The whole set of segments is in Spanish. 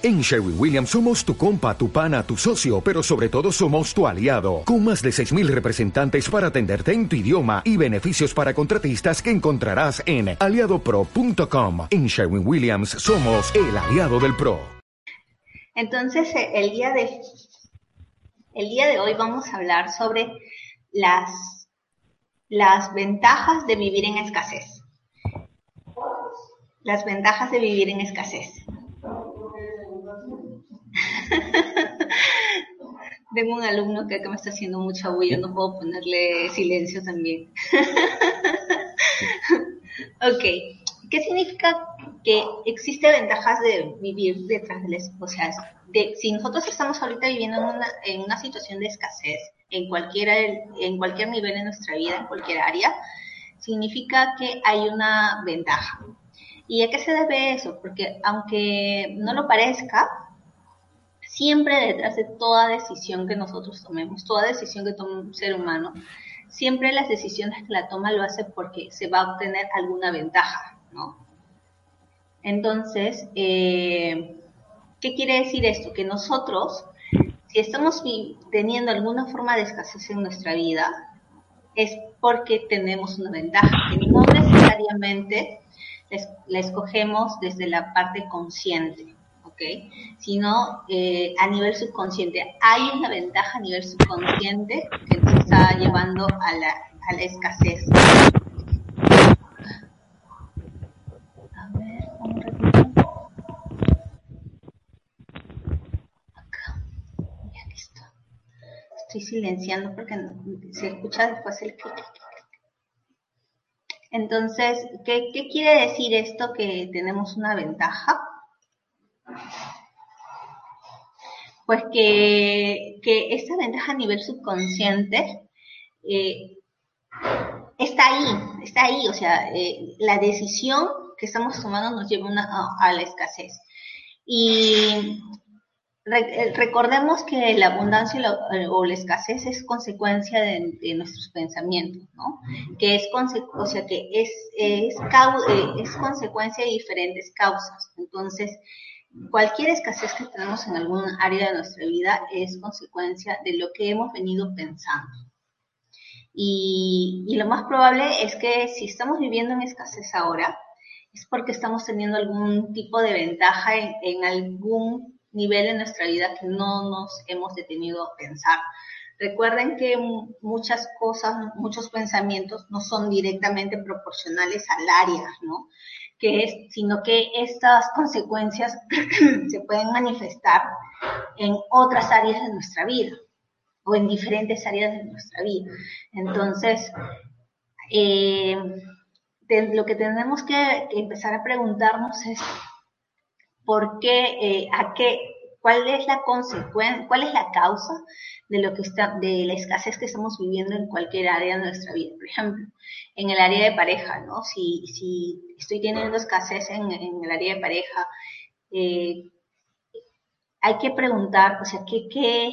En Sherwin Williams somos tu compa, tu pana, tu socio, pero sobre todo somos tu aliado, con más de 6.000 representantes para atenderte en tu idioma y beneficios para contratistas que encontrarás en aliadopro.com. En Sherwin Williams somos el aliado del PRO. Entonces, eh, el día de, el día de hoy vamos a hablar sobre las, las ventajas de vivir en escasez. Las ventajas de vivir en escasez. Tengo un alumno que me está haciendo mucha bulla, no puedo ponerle silencio también. ok, ¿qué significa que existe ventajas de vivir detrás del O sea, de, si nosotros estamos ahorita viviendo en una, en una situación de escasez, en, cualquiera, en cualquier nivel de nuestra vida, en cualquier área, significa que hay una ventaja. ¿Y a qué se debe eso? Porque aunque no lo parezca, siempre detrás de toda decisión que nosotros tomemos, toda decisión que tome un ser humano, siempre las decisiones que la toma lo hace porque se va a obtener alguna ventaja, ¿no? Entonces, eh, ¿qué quiere decir esto? Que nosotros, si estamos teniendo alguna forma de escasez en nuestra vida, es porque tenemos una ventaja, que no necesariamente la escogemos desde la parte consciente. Sino eh, a nivel subconsciente. Hay una ventaja a nivel subconsciente que nos está llevando a la, escasez. A ver, un ratito. Acá. Ya listo. Estoy silenciando porque se escucha después el clic. Entonces, ¿qué, ¿qué, quiere decir esto que tenemos una ventaja? Pues que, que esta ventaja a nivel subconsciente eh, está ahí, está ahí, o sea, eh, la decisión que estamos tomando nos lleva a, la escasez. Y eh, recordemos que la abundancia o la escasez es consecuencia de, nuestros pensamientos, ¿no? Que es, o sea, que es, es, es consecuencia de diferentes causas. Entonces, Cualquier escasez que tenemos en algún área de nuestra vida es consecuencia de lo que hemos venido pensando. Y, lo más probable es que si estamos viviendo en escasez ahora, es porque estamos teniendo algún tipo de ventaja en, algún nivel de nuestra vida que no nos hemos detenido a pensar. Recuerden que muchas cosas, muchos pensamientos no son directamente proporcionales al área, ¿no? Que es, sino que estas consecuencias se pueden manifestar en otras áreas de nuestra vida o en diferentes áreas de nuestra vida. Entonces, eh, lo que tenemos que, empezar a preguntarnos es por qué, eh, a qué, cuál es la consecuencia, cuál es la causa de lo que está, de la escasez que estamos viviendo en cualquier área de nuestra vida. Por ejemplo, en el área de pareja, ¿no? Si, si estoy teniendo escasez en, el área de pareja, eh, hay que preguntar, o sea, ¿qué, qué,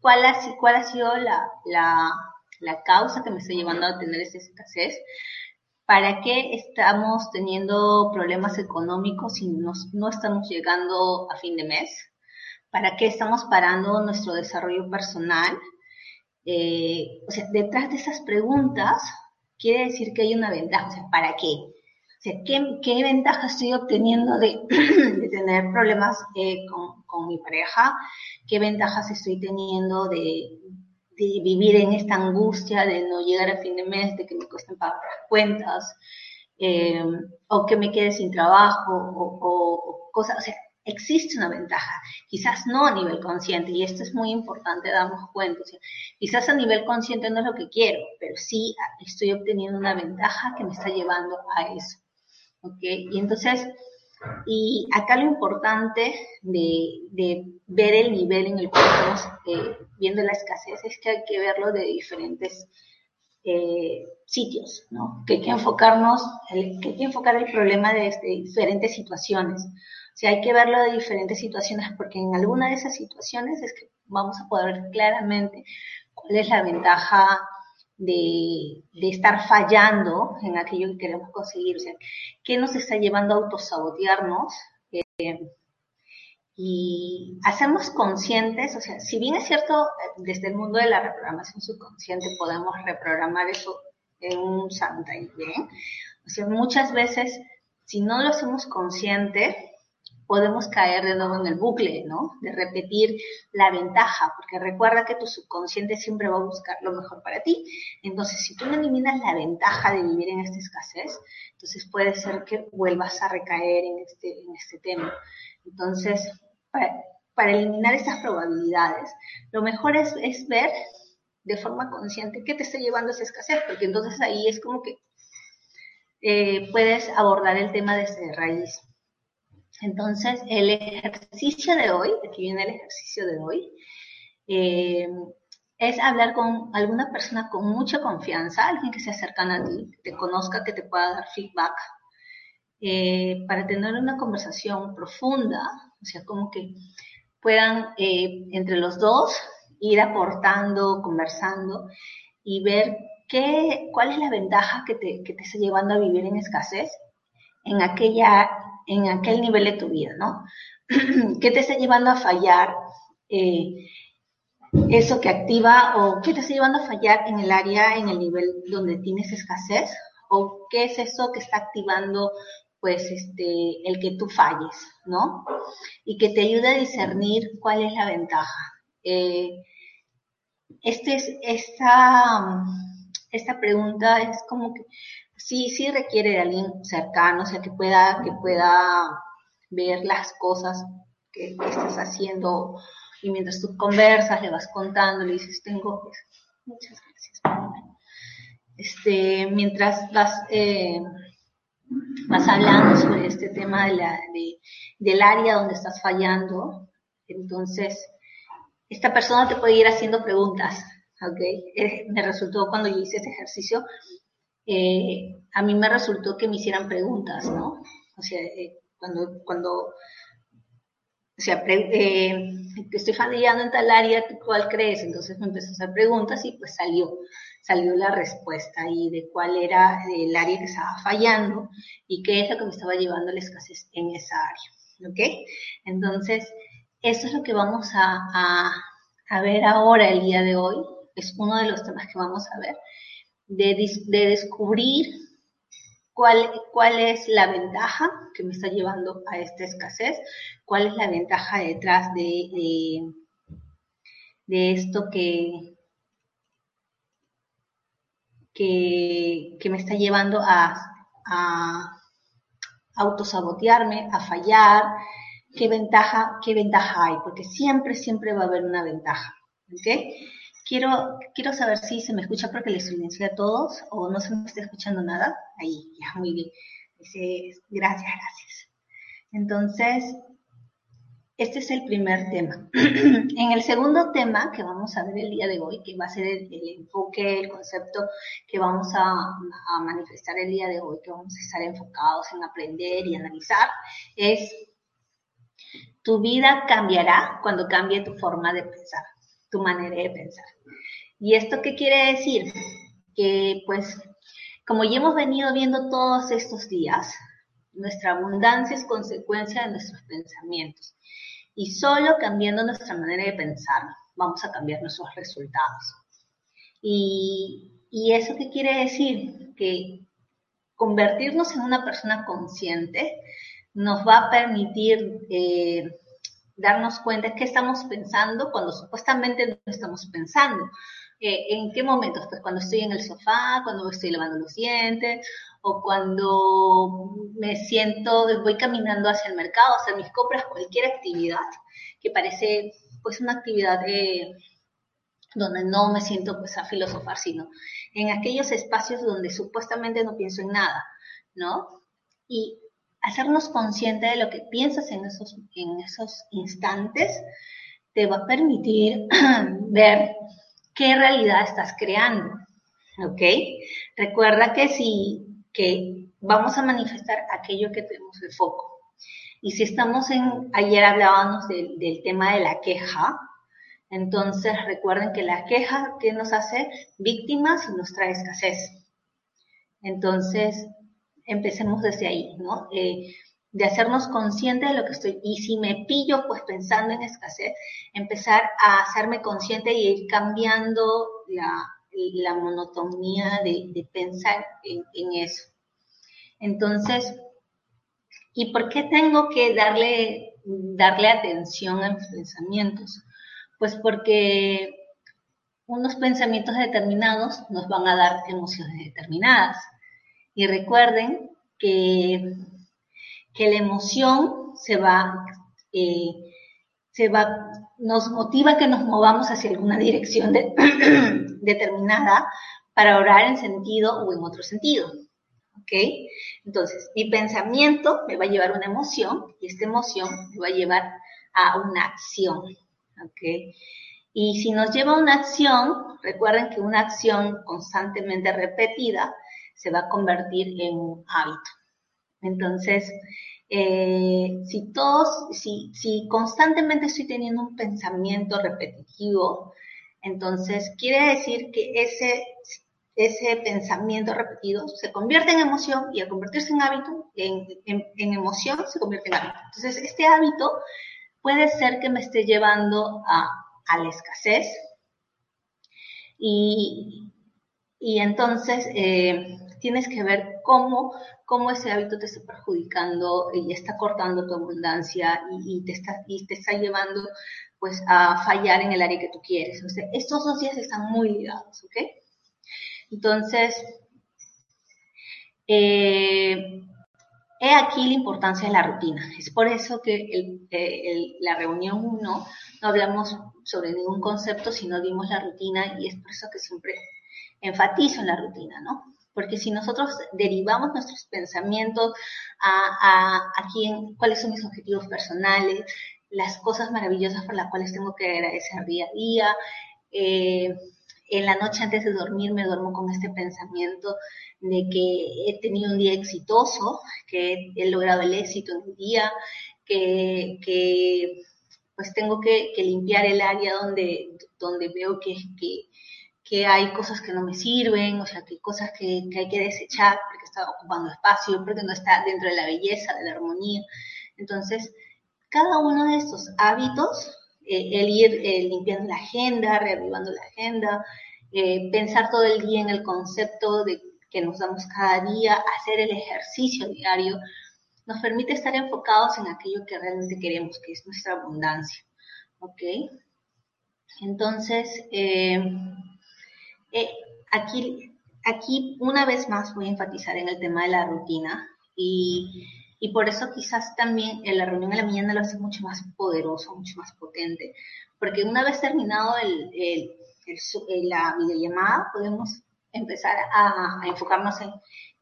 cuál, ha, cuál ha sido la, la, la causa que me está llevando a tener esa escasez? ¿Para qué estamos teniendo problemas económicos si no estamos llegando a fin de mes? ¿Para qué estamos parando nuestro desarrollo personal? Eh, o sea, detrás de esas preguntas quiere decir que hay una ventaja. O sea, ¿para qué? O sea, ¿qué, ventaja estoy obteniendo de, tener problemas eh, con, mi pareja? ¿Qué ventajas estoy teniendo de, vivir en esta angustia de no llegar a fin de mes, de que me cuesten pagar las cuentas? Eh, o que me quede sin trabajo, o, o cosas, o sea, existe una ventaja, quizás no a nivel consciente, y esto es muy importante darnos cuenta, quizás a nivel consciente no es lo que quiero, pero sí estoy obteniendo una ventaja que me está llevando a eso. ¿Ok? Y entonces, y acá lo importante de, ver el nivel en el cual estamos eh, viendo la escasez es que hay que verlo de diferentes eh, sitios, ¿no? Que hay que enfocarnos, que hay que enfocar el problema de, de diferentes situaciones si hay que verlo de diferentes situaciones, porque en alguna de esas situaciones es que vamos a poder ver claramente cuál es la ventaja de, estar fallando en aquello que queremos conseguir, o sea, qué nos está llevando a autosabotearnos. Eh, y hacernos conscientes, o sea, si bien es cierto, desde el mundo de la reprogramación subconsciente podemos reprogramar eso en un santa y bien, o sea, muchas veces, si no lo hacemos consciente, podemos caer de nuevo en el bucle, ¿no? De repetir la ventaja, porque recuerda que tu subconsciente siempre va a buscar lo mejor para ti. Entonces, si tú no eliminas la ventaja de vivir en esta escasez, entonces puede ser que vuelvas a recaer en este, en este tema. Entonces, para, eliminar esas probabilidades, lo mejor es, ver de forma consciente qué te está llevando a esa escasez, porque entonces ahí es como que eh, puedes abordar el tema desde raíz. Entonces, el ejercicio de hoy, aquí viene el ejercicio de hoy, eh, es hablar con alguna persona con mucha confianza, alguien que se acercan a ti, que te conozca, que te pueda dar feedback, eh, para tener una conversación profunda, o sea, como que puedan eh, entre los dos ir aportando, conversando y ver qué, cuál es la ventaja que te, que te está llevando a vivir en escasez en, aquella, en aquel nivel de tu vida, ¿no? ¿Qué te está llevando a fallar? Eh, eso que activa o qué te está llevando a fallar en el área, en el nivel donde tienes escasez o qué es eso que está activando pues este, el que tú falles, ¿no? Y que te ayude a discernir cuál es la ventaja. Eh, este es, esta, esta pregunta es como que sí, sí requiere de alguien cercano, o sea, que pueda, que pueda ver las cosas que, estás haciendo y mientras tú conversas, le vas contando, le dices, tengo, muchas gracias. Este, mientras vas, eh, vas hablando sobre este tema de la, del área donde estás fallando, entonces esta persona te puede ir haciendo preguntas, ¿ok? Eh, me resultó cuando yo hice este ejercicio, eh, a mí me resultó que me hicieran preguntas, ¿no? O sea, eh, cuando, cuando, o sea, eh, estoy fallando en tal área, ¿cuál crees? Entonces me empezó a hacer preguntas y pues salió salió la respuesta y de cuál era el área que estaba fallando y qué es lo que me estaba llevando a la escasez en esa área. ¿Ok? Entonces, eso es lo que vamos a, a, ver ahora el día de hoy. Es uno de los temas que vamos a ver. De, de descubrir cuál, cuál es la ventaja que me está llevando a esta escasez, cuál es la ventaja detrás de, de, esto que, que, me está llevando a, a autosabotearme, a fallar, qué ventaja, qué ventaja hay, porque siempre, siempre va a haber una ventaja. ¿ok? Quiero, quiero saber si se me escucha porque les silencié a todos o no se me está escuchando nada. Ahí, ya, muy bien. Dice, gracias, gracias. Entonces, este es el primer tema. en el segundo tema que vamos a ver el día de hoy, que va a ser el, enfoque, el concepto que vamos a, manifestar el día de hoy, que vamos a estar enfocados en aprender y analizar, es tu vida cambiará cuando cambie tu forma de pensar, tu manera de pensar. ¿Y esto qué quiere decir? Que pues, como ya hemos venido viendo todos estos días, nuestra abundancia es consecuencia de nuestros pensamientos. Y solo cambiando nuestra manera de pensar vamos a cambiar nuestros resultados. Y, eso qué quiere decir? Que convertirnos en una persona consciente nos va a permitir eh, darnos cuenta qué estamos pensando cuando supuestamente no estamos pensando. Eh, ¿En qué momentos? Pues cuando estoy en el sofá, cuando estoy lavando los dientes, o cuando me siento, voy caminando hacia el mercado, hacer mis compras, cualquier actividad que parece pues una actividad donde no me siento pues a filosofar, sino en aquellos espacios donde supuestamente no pienso en nada, ¿no? Y hacernos consciente de lo que piensas en esos, en esos instantes te va a permitir ver qué realidad estás creando, ¿ok? Recuerda que si que vamos a manifestar aquello que tenemos de foco. Y si estamos en, ayer hablábamos del, tema de la queja, entonces recuerden que la queja que nos hace víctimas y nos trae escasez. Entonces, empecemos desde ahí, ¿no? Eh, de hacernos conscientes de lo que estoy. Y si me pillo pues pensando en escasez, empezar a hacerme consciente y ir cambiando la, monotonía de, pensar en, eso. Entonces, ¿y por qué tengo que darle, darle atención a mis pensamientos? Pues porque unos pensamientos determinados nos van a dar emociones determinadas. Y recuerden que que la emoción se va, eh, se va, nos motiva que nos movamos hacia alguna dirección determinada para orar en sentido o en otro sentido. Entonces, mi pensamiento me va a llevar a una emoción y esta emoción me va a llevar a una acción. Y si nos lleva a una acción, recuerden que una acción constantemente repetida se va a convertir en un hábito. Entonces, eh, si todos, si, si constantemente estoy teniendo un pensamiento repetitivo, entonces quiere decir que ese, ese pensamiento repetido se convierte en emoción y al convertirse en hábito, en, en, emoción se convierte en hábito. Entonces, este hábito puede ser que me esté llevando a, la escasez y, y entonces eh, tienes que ver cómo, cómo ese hábito te está perjudicando y está cortando tu abundancia y, te, está, y te está llevando pues a fallar en el área que tú quieres. O sea, estos dos días están muy ligados, ¿ok? Entonces, eh, he aquí la importancia de la rutina. Es por eso que el, la reunión 1 no hablamos sobre ningún concepto, sino dimos la rutina y es por eso que siempre enfatizo en la rutina, ¿no? Porque si nosotros derivamos nuestros pensamientos a, quién, cuáles son mis objetivos personales, las cosas maravillosas por las cuales tengo que agradecer día a día, eh, en la noche antes de dormir me duermo con este pensamiento de que he tenido un día exitoso, que he logrado el éxito en un día, que, pues tengo que, que, limpiar el área donde, donde veo que, que, que hay cosas que no me sirven, o sea, que hay cosas que, hay que desechar porque está ocupando espacio, porque no está dentro de la belleza, de la armonía. Entonces, cada uno de estos hábitos, eh, el ir eh, limpiando la agenda, reavivando la agenda, eh, pensar todo el día en el concepto de que nos damos cada día, hacer el ejercicio diario, nos permite estar enfocados en aquello que realmente queremos, que es nuestra abundancia. ¿Ok? Entonces, eh, aquí, aquí una vez más voy a enfatizar en el tema de la rutina y, y por eso quizás también en la reunión de la mañana lo hace mucho más poderoso, mucho más potente, porque una vez terminado el, el, la videollamada podemos empezar a, enfocarnos en,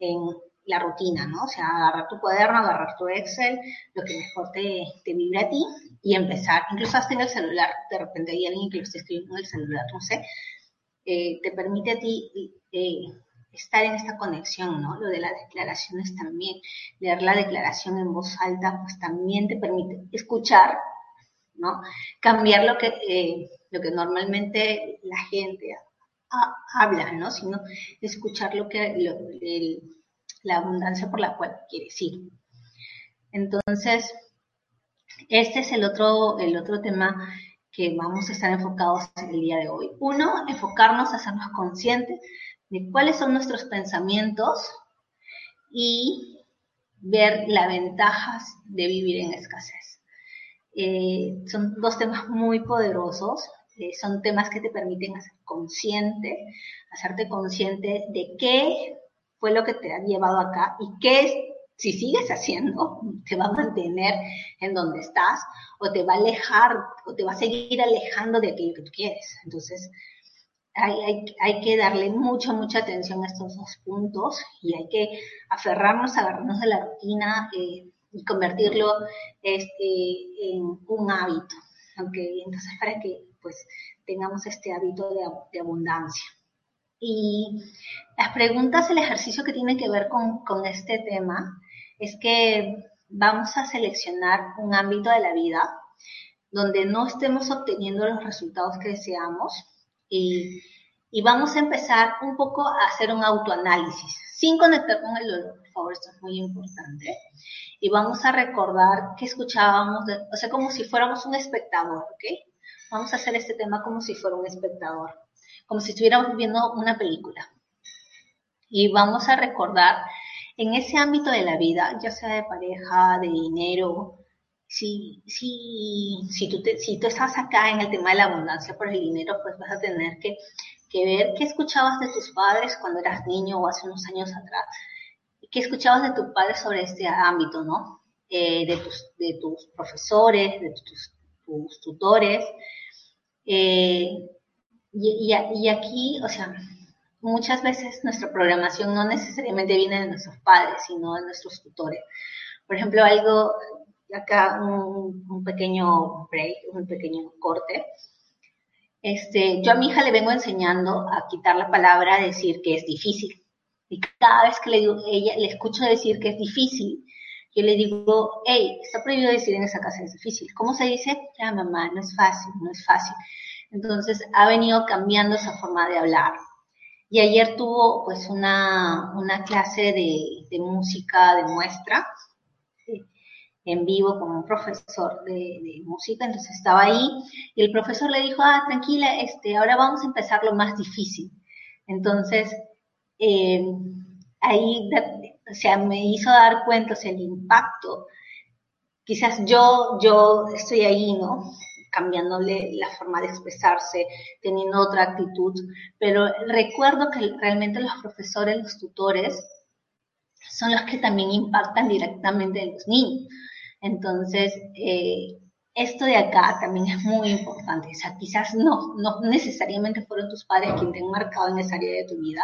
en, la rutina, ¿no? O sea, agarrar tu cuaderno, agarrar tu Excel, lo que mejor te, te vibre a ti y empezar, incluso hasta en el celular, de repente hay alguien que lo esté escribiendo en el celular, no sé, eh, te permite a ti eh, estar en esta conexión, ¿no? Lo de las declaraciones también, leer la declaración en voz alta, pues también te permite escuchar, ¿no? Cambiar lo que, eh, lo que normalmente la gente habla, ¿no? Sino escuchar lo que, la abundancia por la cual quieres ir. Entonces, este es el otro, el otro tema que vamos a estar enfocados en el día de hoy. Uno, enfocarnos hacernos conscientes de cuáles son nuestros pensamientos y ver las ventajas de vivir en escasez. Eh, son dos temas muy poderosos, eh, son temas que te permiten hacer consciente, hacerte consciente de qué fue lo que te ha llevado acá y qué es si sigues haciendo, te va a mantener en donde estás o te va a alejar o te va a seguir alejando de aquello que tú quieres. Entonces, hay, hay, que darle mucha, mucha atención a estos dos puntos y hay que aferrarnos, agarrarnos de la rutina eh, y convertirlo este, en un hábito. Okay? Entonces, para que pues tengamos este hábito de, de abundancia. Y las preguntas, el ejercicio que tiene que ver con, con este tema es que vamos a seleccionar un ámbito de la vida donde no estemos obteniendo los resultados que deseamos y, y vamos a empezar un poco a hacer un autoanálisis sin conectar con el dolor, por favor, esto es muy importante. Y vamos a recordar que escuchábamos, o sea, como si fuéramos un espectador, ¿ok? Vamos a hacer este tema como si fuera un espectador, como si estuviéramos viendo una película. Y vamos a recordar en ese ámbito de la vida, ya sea de pareja, de dinero, si, si, si, tú si tú estás acá en el tema de la abundancia por el dinero, pues vas a tener que, que ver qué escuchabas de tus padres cuando eras niño o hace unos años atrás. ¿Qué escuchabas de tus padres sobre este ámbito, no? Eh, de, tus, de tus profesores, de tus, tus tutores. Eh, y, y, aquí, o sea, muchas veces nuestra programación no necesariamente viene de nuestros padres, sino de nuestros tutores. Por ejemplo, algo, acá un, pequeño break, un pequeño corte. Este, yo a mi hija le vengo enseñando a quitar la palabra, a decir que es difícil. Y cada vez que le, digo, ella, le escucho decir que es difícil, yo le digo, hey, está prohibido decir en esa casa es difícil. ¿Cómo se dice? Ya, mamá, no es fácil, no es fácil. Entonces ha venido cambiando esa forma de hablar. Y ayer tuvo pues una, una clase de, de música de muestra en vivo con un profesor de, música, entonces estaba ahí y el profesor le dijo, ah, tranquila, este, ahora vamos a empezar lo más difícil. Entonces, eh, ahí, o sea, me hizo dar cuenta, o sea, el impacto. Quizás yo, yo estoy ahí, ¿no? Cambiándole la forma de expresarse, teniendo otra actitud, pero recuerdo que realmente los profesores, los tutores, son los que también impactan directamente en los niños. Entonces, eh, esto de acá también es muy importante. O sea, quizás no, no necesariamente fueron tus padres quienes te han marcado en esa área de tu vida.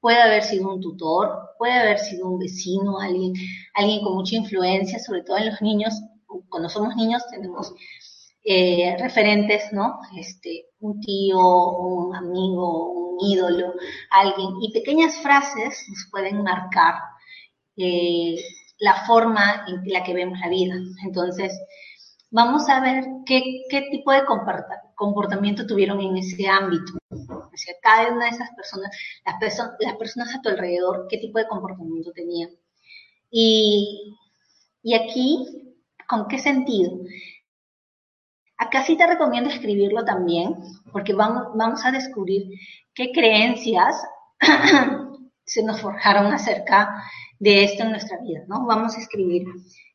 Puede haber sido un tutor, puede haber sido un vecino, alguien, alguien con mucha influencia, sobre todo en los niños. Cuando somos niños tenemos eh, referentes, ¿no? Este, un tío, un amigo, un ídolo, alguien. Y pequeñas frases nos pueden marcar eh, la forma en la que vemos la vida. Entonces, vamos a ver qué, qué tipo de comportamiento tuvieron en ese ámbito. O sea, cada una de esas personas, las, personas a tu alrededor, qué tipo de comportamiento tenían. Y, y aquí, ¿con qué sentido? Acá sí te recomiendo escribirlo también, porque vamos, a descubrir qué creencias se nos forjaron acerca de esto en nuestra vida, ¿no? Vamos a escribir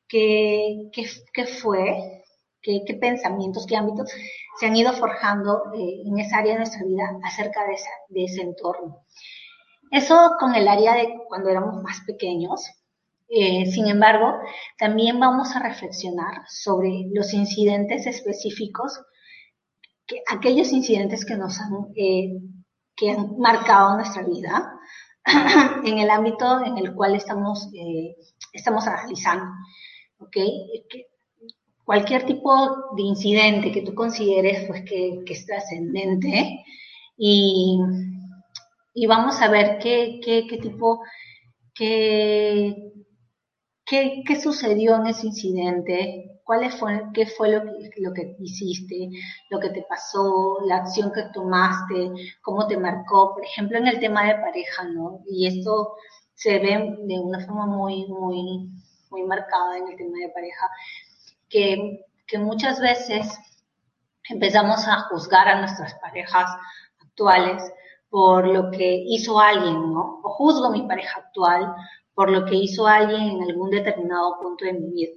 qué, qué, fue, qué, pensamientos, qué ámbitos se han ido forjando eh, en esa área de nuestra vida acerca de, de ese entorno. Eso con el área de cuando éramos más pequeños. Eh, sin embargo, también vamos a reflexionar sobre los incidentes específicos, que, aquellos incidentes que nos han, eh, que han marcado nuestra vida, en el ámbito en el cual estamos, eh, estamos analizando. ¿okay? Cualquier tipo de incidente que tú consideres pues, que, que es trascendente y, y, vamos a ver qué, qué, qué tipo, qué, qué, sucedió en ese incidente, cuál fue, qué fue lo lo que hiciste, lo que te pasó, la acción que tomaste, cómo te marcó, por ejemplo, en el tema de pareja, ¿no? Y esto se ve de una forma muy, muy, muy marcada en el tema de pareja, que, que muchas veces empezamos a juzgar a nuestras parejas actuales por lo que hizo alguien, ¿no? O juzgo a mi pareja actual por lo que hizo alguien en algún determinado punto de mi vida.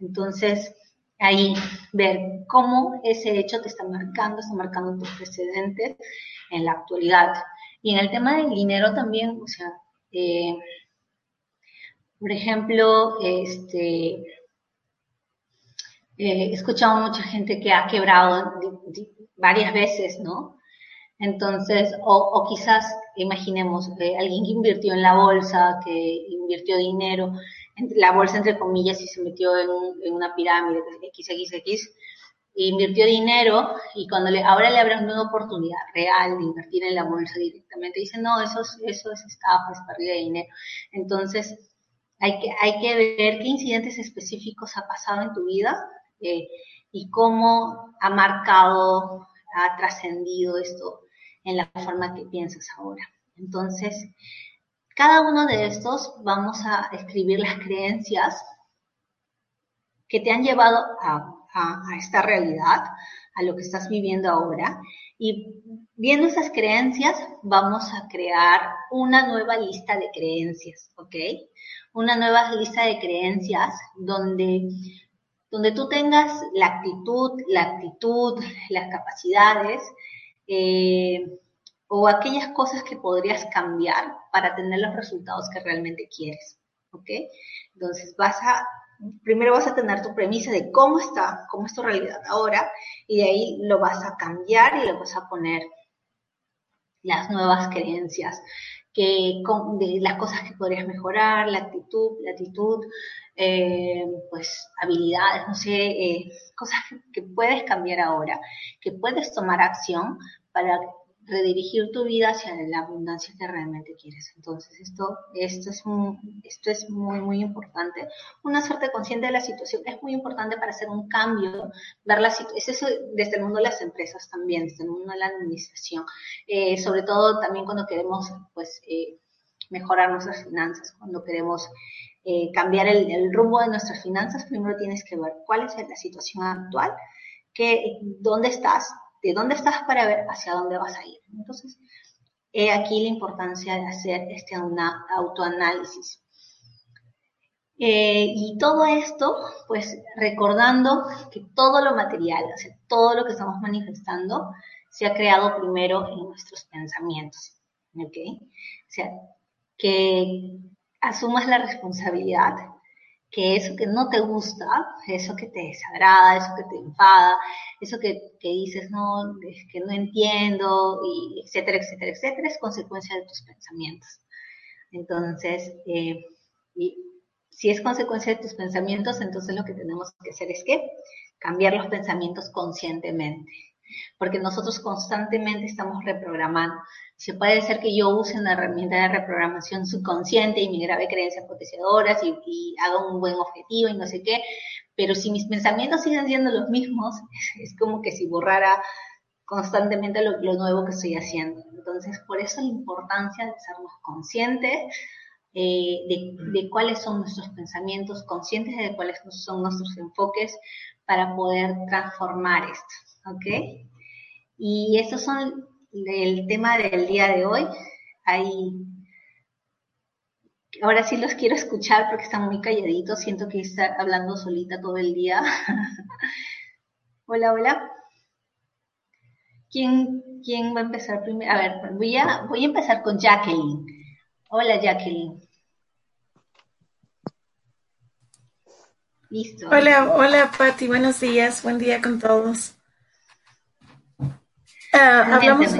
Entonces, ahí ver cómo ese hecho te está marcando, está marcando tus precedentes en la actualidad. Y en el tema del dinero también, o sea, eh, por ejemplo, este, eh, he escuchado mucha gente que ha quebrado varias veces, ¿no? Entonces, o, o quizás, imaginemos, alguien que invirtió en la bolsa, que invirtió dinero, la bolsa entre comillas y se metió en, una pirámide, XXX, e invirtió dinero y cuando le, ahora le abren una oportunidad real de invertir en la bolsa directamente, dicen, no, eso, eso es estafa, es pérdida de dinero. Entonces, hay que, hay que ver qué incidentes específicos ha pasado en tu vida eh, y cómo ha marcado, ha trascendido esto en la forma que piensas ahora. Entonces, Cada uno de estos vamos a escribir las creencias que te han llevado a, esta realidad, a lo que estás viviendo ahora. Y viendo esas creencias, vamos a crear una nueva lista de creencias, ¿ok? Una nueva lista de creencias donde, donde tú tengas la actitud, la actitud, las capacidades, eh, o aquellas cosas que podrías cambiar para tener los resultados que realmente quieres. ¿Ok? Entonces vas a, primero vas a tener tu premisa de cómo está, cómo es tu realidad ahora, y de ahí lo vas a cambiar y le vas a poner las nuevas creencias, que, de las cosas que podrías mejorar, la actitud, la actitud, eh, pues habilidades, no sé, eh, cosas que puedes cambiar ahora, que puedes tomar acción para redirigir tu vida hacia la abundancia que realmente quieres. Entonces, esto, esto, es, esto es muy, muy importante. Una suerte consciente de la situación es muy importante para hacer un cambio, ver la situación, es eso desde el mundo de las empresas también, desde el mundo de la administración, eh, sobre todo también cuando queremos, pues, eh, mejorar nuestras finanzas, cuando queremos eh, cambiar el, el, rumbo de nuestras finanzas, primero tienes que ver cuál es la situación actual, que, dónde estás, de dónde estás para ver hacia dónde vas a ir. Entonces, he aquí la importancia de hacer este autoanálisis. Eh, y todo esto, pues recordando que todo lo material, todo lo que estamos manifestando, se ha creado primero en nuestros pensamientos. ¿Ok? O sea, que asumas la responsabilidad que eso que no te gusta, eso que te desagrada, eso que te enfada, eso que, dices, no, que no entiendo, y etcétera, etcétera, etcétera, es consecuencia de tus pensamientos. Entonces, eh, si es consecuencia de tus pensamientos, entonces lo que tenemos que hacer es que cambiar los pensamientos conscientemente porque nosotros constantemente estamos reprogramando. Se puede ser que yo use una herramienta de reprogramación subconsciente y me grabe creencias potenciadoras y, haga un buen objetivo y no sé qué, pero si mis pensamientos siguen siendo los mismos, es como que si borrara constantemente lo, nuevo que estoy haciendo. Entonces, por eso la importancia de sernos conscientes eh, de, de, cuáles son nuestros pensamientos, conscientes de cuáles son nuestros enfoques para poder transformar esto. ¿Ok? Y esos son el tema del día de hoy. Ahí, ahora sí los quiero escuchar porque están muy calladitos. Siento que está hablando solita todo el día. hola, hola. ¿Quién, ¿Quién va a empezar primero? A ver, voy a, voy a empezar con Jacqueline. Hola, Jacqueline. Listo. Hola, hola, Patti. Buenos días. Buen día con todos. Ah, ¿Hablamos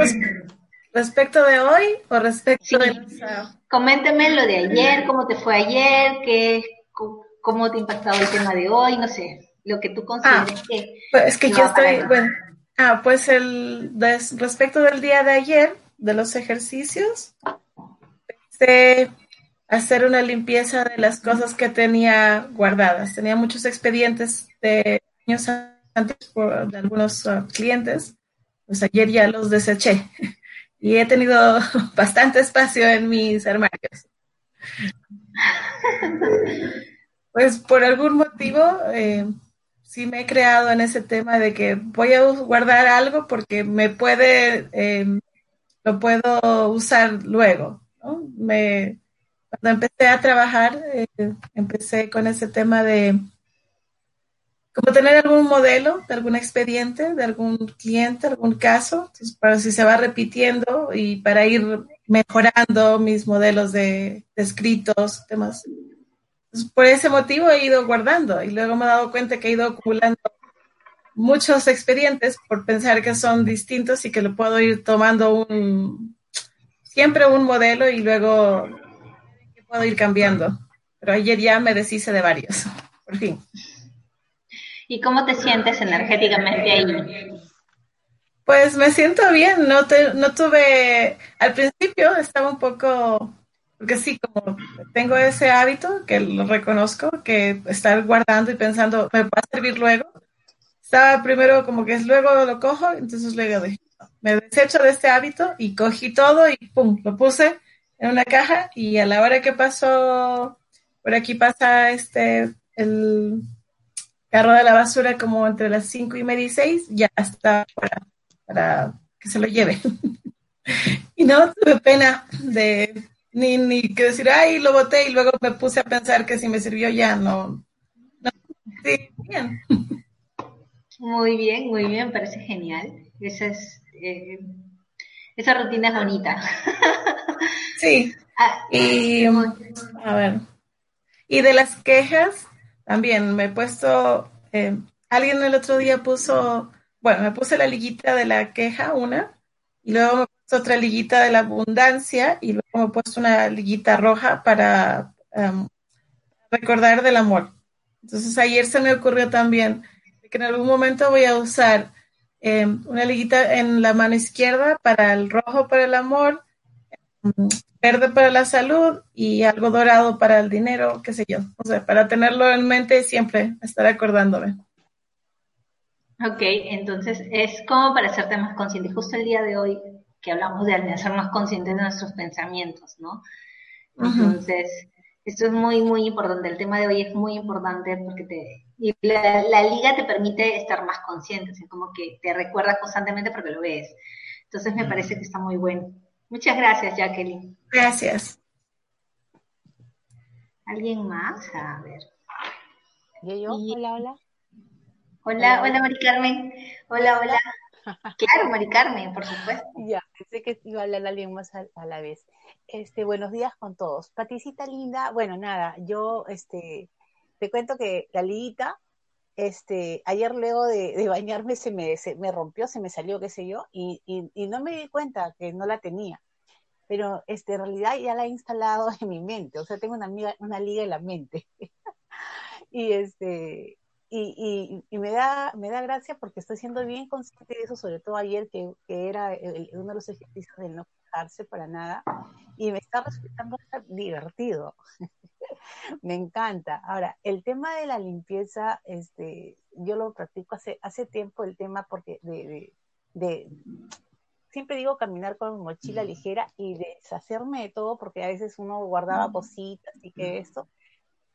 respecto de hoy o respecto de Coménteme lo de ayer, cómo te fue ayer, qué, cómo te ha impactado el tema de hoy, no sé, lo que tú consideres ah, que... Pues es que yo estoy, bueno, ah, pues el, respecto del día de ayer, de los ejercicios, pensé hacer una limpieza de las cosas que tenía guardadas. Tenía muchos expedientes de años antes por, de algunos clientes pues ayer ya los deseché y he tenido bastante espacio en mis armarios. Pues por algún motivo eh, sí me he creado en ese tema de que voy a guardar algo porque me puede, eh, lo puedo usar luego. Me, cuando empecé a trabajar, eh, empecé con ese tema de como tener algún modelo de algún expediente, de algún cliente, algún caso, para si se va repitiendo y para ir mejorando mis modelos de, escritos, temas. por ese motivo he ido guardando y luego me he dado cuenta que he ido acumulando muchos expedientes por pensar que son distintos y que lo puedo ir tomando un siempre un modelo y luego puedo ir cambiando. Pero ayer ya me deshice de varios, por fin. ¿Y cómo te sientes energéticamente ahí? Pues me siento bien, no, no tuve, al principio estaba un poco, porque sí, como tengo ese hábito, que lo reconozco, que estar guardando y pensando, me va a servir luego. Estaba primero como que luego lo cojo, entonces luego me desecho de este hábito y cogí todo y pum, lo puse en una caja y a la hora que pasó, por aquí pasa este, el carro de la basura como entre las cinco y media y seis, ya está para, para que se lo lleve. y no tuve pena de ni, ni que decir, ay, lo boté y luego me puse a pensar que si me sirvió ya, no. sí, bien. Muy bien, muy bien, parece genial. Esa es, eh, esa rutina es bonita. Sí. Ah, y, a ver. Y de las quejas, también me he puesto, eh, alguien el otro día puso, bueno, me puse la liguita de la queja, una, y luego me puse otra liguita de la abundancia, y luego me he puesto una liguita roja para em, recordar del amor. Entonces ayer se me ocurrió también que en algún momento voy a usar em, una liguita en la mano izquierda para el rojo para el amor, verde para la salud y algo dorado para el dinero, qué sé yo. O sea, para tenerlo en mente siempre, estar acordándome. Ok, entonces es como para hacerte más consciente. Justo el día de hoy que hablamos de ser más conscientes de nuestros pensamientos, ¿no? Entonces, esto es muy, muy importante. El tema de hoy es muy importante porque te, y la, la liga te permite estar más consciente, o como que te recuerda constantemente porque lo ves. Entonces me parece que está muy bueno. Muchas gracias, Jacqueline. Gracias. ¿Alguien más? A ver. ¿Yo, yo? Hola, hola. Hola, hola, Mari Carmen. Hola, hola. claro, Mari Carmen, por supuesto. Ya, pensé que iba a hablar alguien más a, la vez. Este, buenos días con todos. Paticita linda, bueno, nada, yo este te cuento que la liguita, este, ayer luego de, bañarme se me, se me rompió, se me salió, qué sé yo, y, y, no me di cuenta que no la tenía. Pero este, en realidad ya la he instalado en mi mente, o sea, tengo una, amiga, una liga en la mente. y este, y, y, me da me da gracia porque estoy siendo bien consciente de eso, sobre todo ayer que, que era uno de los ejercicios de no para nada y me está resultando divertido. me encanta. Ahora, el tema de la limpieza, este, yo lo practico hace, hace tiempo el tema porque de, de, siempre digo caminar con mochila ligera y deshacerme de todo porque a veces uno guardaba cositas y que esto,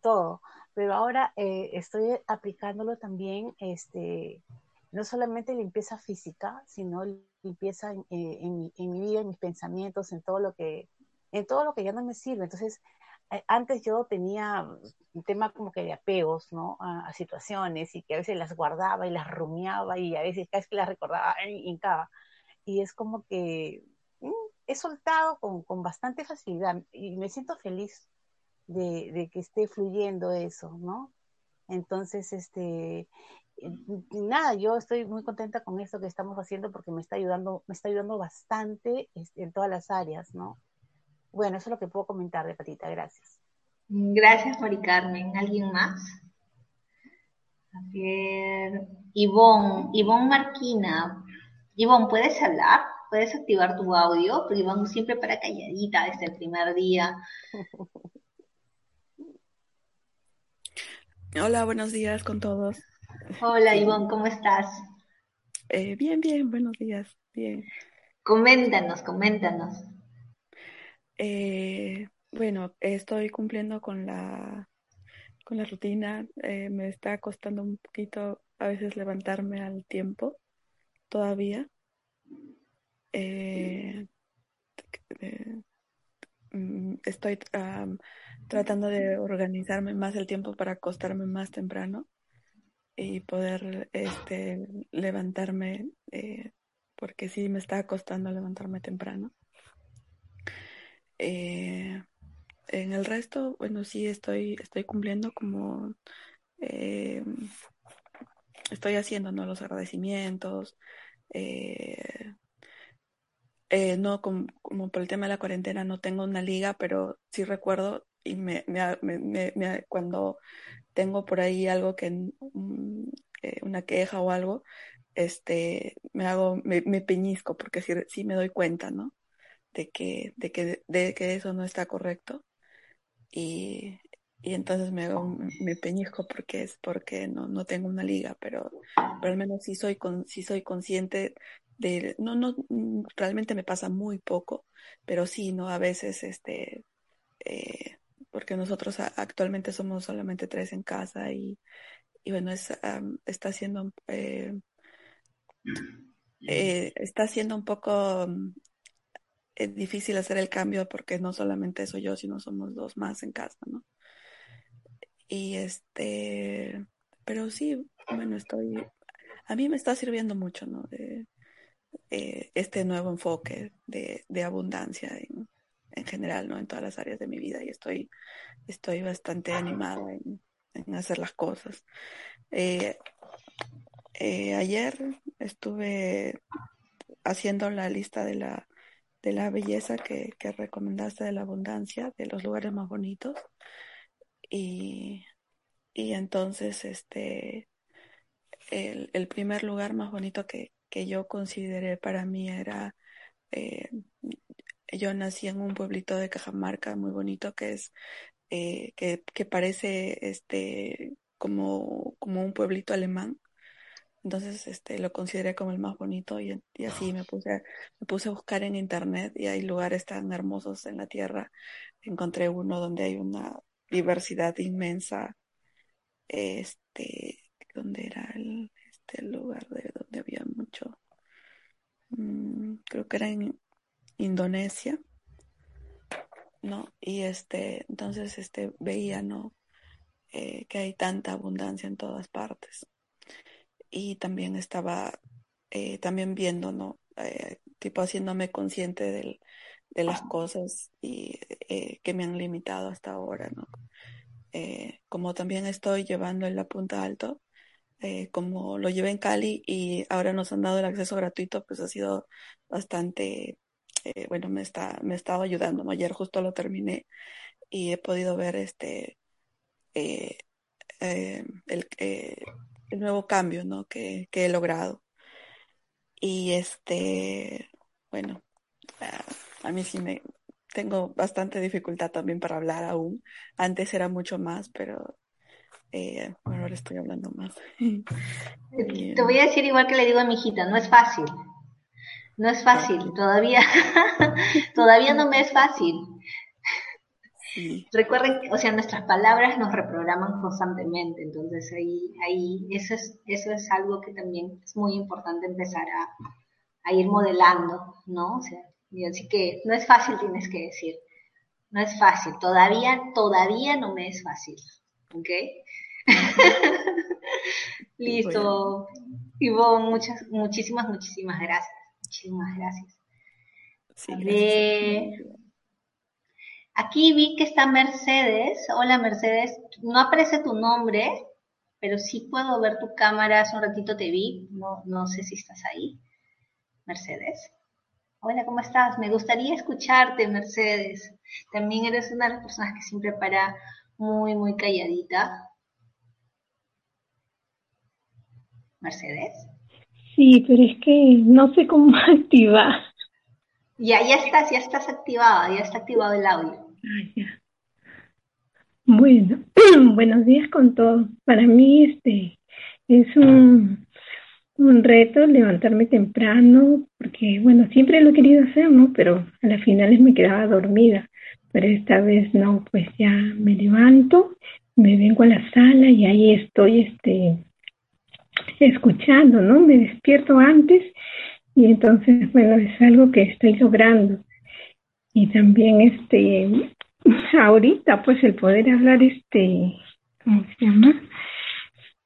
todo. Pero ahora eh, estoy aplicándolo también, este, no solamente limpieza física, sino limpieza en, eh, en, en mi vida, en mis pensamientos, en todo lo que, en todo lo que ya no me sirve. Entonces, eh, antes yo tenía un tema como que de apegos, ¿no? A, situaciones y que a veces las guardaba y las rumiaba y a veces vez que las recordaba, hincaba. Y es como que mm, he soltado con, con, bastante facilidad y me siento feliz de, de, que esté fluyendo eso, ¿no? Entonces, este, nada, yo estoy muy contenta con esto que estamos haciendo porque me está ayudando, me está ayudando bastante en todas las áreas, ¿no? Bueno, eso es lo que puedo comentar de Patita, gracias. Gracias, Mari Carmen. ¿Alguien más? A ver, Ivonne, Ivonne Marquina. Ivonne, ¿puedes hablar? ¿Puedes activar tu audio? Porque Ivonne siempre para calladita desde el primer día. Hola, buenos días con todos. Hola, Ivonne, ¿cómo estás? Eh, bien, bien, buenos días, bien. Coméntanos, coméntanos. Eh, bueno, estoy cumpliendo con la, con la rutina. Eh, me está costando un poquito a veces levantarme al tiempo todavía. Eh, mm, estoy tratando de organizarme más el tiempo para acostarme más temprano y poder este, levantarme, porque sí me está costando levantarme temprano. Eh, en el resto, bueno, sí estoy, estoy cumpliendo como eh, estoy haciendo ¿no? los agradecimientos. Eh, no, como, por el tema de la cuarentena no tengo una liga, pero sí recuerdo y me, me, cuando tengo por ahí algo que mm, una queja o algo, este, me hago, me, peñizco porque sí, sí me doy cuenta, ¿no? de que, de que, de que eso no está correcto. Y, y entonces me, me peñizco porque es porque no, no tengo una liga, pero, pero al menos sí soy, con, sí soy consciente de, no, no, realmente me pasa muy poco, pero sí, ¿no? A veces, este, eh, porque nosotros actualmente somos solamente tres en casa y, y bueno, es, está siendo, eh, eh, está siendo un poco difícil hacer el cambio porque no solamente soy yo, sino somos dos más en casa, ¿no? Y este, pero sí, bueno, estoy, a mí me está sirviendo mucho, ¿no? De, este nuevo enfoque de, de abundancia en, en general, ¿no? En todas las áreas de mi vida y estoy, estoy bastante animada en, hacer las cosas. Eh, eh, ayer estuve haciendo la lista de la, de la belleza que, que, recomendaste de la abundancia, de los lugares más bonitos. Y, y entonces, este, el, el, primer lugar más bonito que, que yo consideré para mí era eh, yo nací en un pueblito de Cajamarca muy bonito que es eh, que, que, parece este como, como un pueblito alemán. Entonces este lo consideré como el más bonito y, y, así me puse, me puse a buscar en internet y hay lugares tan hermosos en la tierra. Encontré uno donde hay una diversidad inmensa. Este, ¿dónde era el, este lugar de donde había mucho? Mm, creo que era en, Indonesia, ¿no? Y este, entonces este, veía, ¿no? Eh, que hay tanta abundancia en todas partes. Y también estaba eh, también viendo, ¿no? Eh, tipo haciéndome consciente del, de las cosas y, que me han limitado hasta ahora, ¿no? como también estoy llevando en la punta alto, como lo llevé en Cali y ahora nos han dado el acceso gratuito, pues ha sido bastante eh, bueno, me está, me estado ayudando. Ayer justo lo terminé y he podido ver este eh, eh, el, el, nuevo cambio ¿no? que, que, he logrado. Y este, bueno, a, mí sí me tengo bastante dificultad también para hablar aún. Antes era mucho más, pero bueno, ahora estoy hablando más. Te voy a decir igual que le digo a mi hijita, no es fácil. No es fácil, todavía, todavía no me es fácil. Recuerden, o sea, nuestras palabras nos reprograman constantemente, entonces ahí, ahí, eso es, eso es algo que también es muy importante empezar a, ir modelando, ¿no? O sea, así que no es fácil, tienes que decir, no es fácil, todavía, todavía no me es fácil, ¿ok? Listo. Ivonne, muchas, muchísimas, muchísimas gracias. Muchísimas gracias. Aquí vi que está Mercedes. Hola Mercedes. No aparece tu nombre, pero sí puedo ver tu cámara. Hace un ratito te vi. No, no sé si estás ahí. Mercedes. Hola, ¿cómo estás? Me gustaría escucharte, Mercedes. También eres una de las personas que siempre para muy, muy calladita. Mercedes. Sí, pero es que no sé cómo activar. Ya, ya estás, ya estás activada, ya está activado el audio. Ah, ya. Bueno, buenos días con todos. Para mí este es un, un reto levantarme temprano, porque bueno, siempre lo he querido hacer, ¿no? Pero a las finales me quedaba dormida. Pero esta vez no, pues ya me levanto, me vengo a la sala y ahí estoy este escuchando, ¿no? Me despierto antes y entonces, bueno, es algo que estoy logrando. Y también, este, ahorita, pues el poder hablar, este, ¿cómo se llama?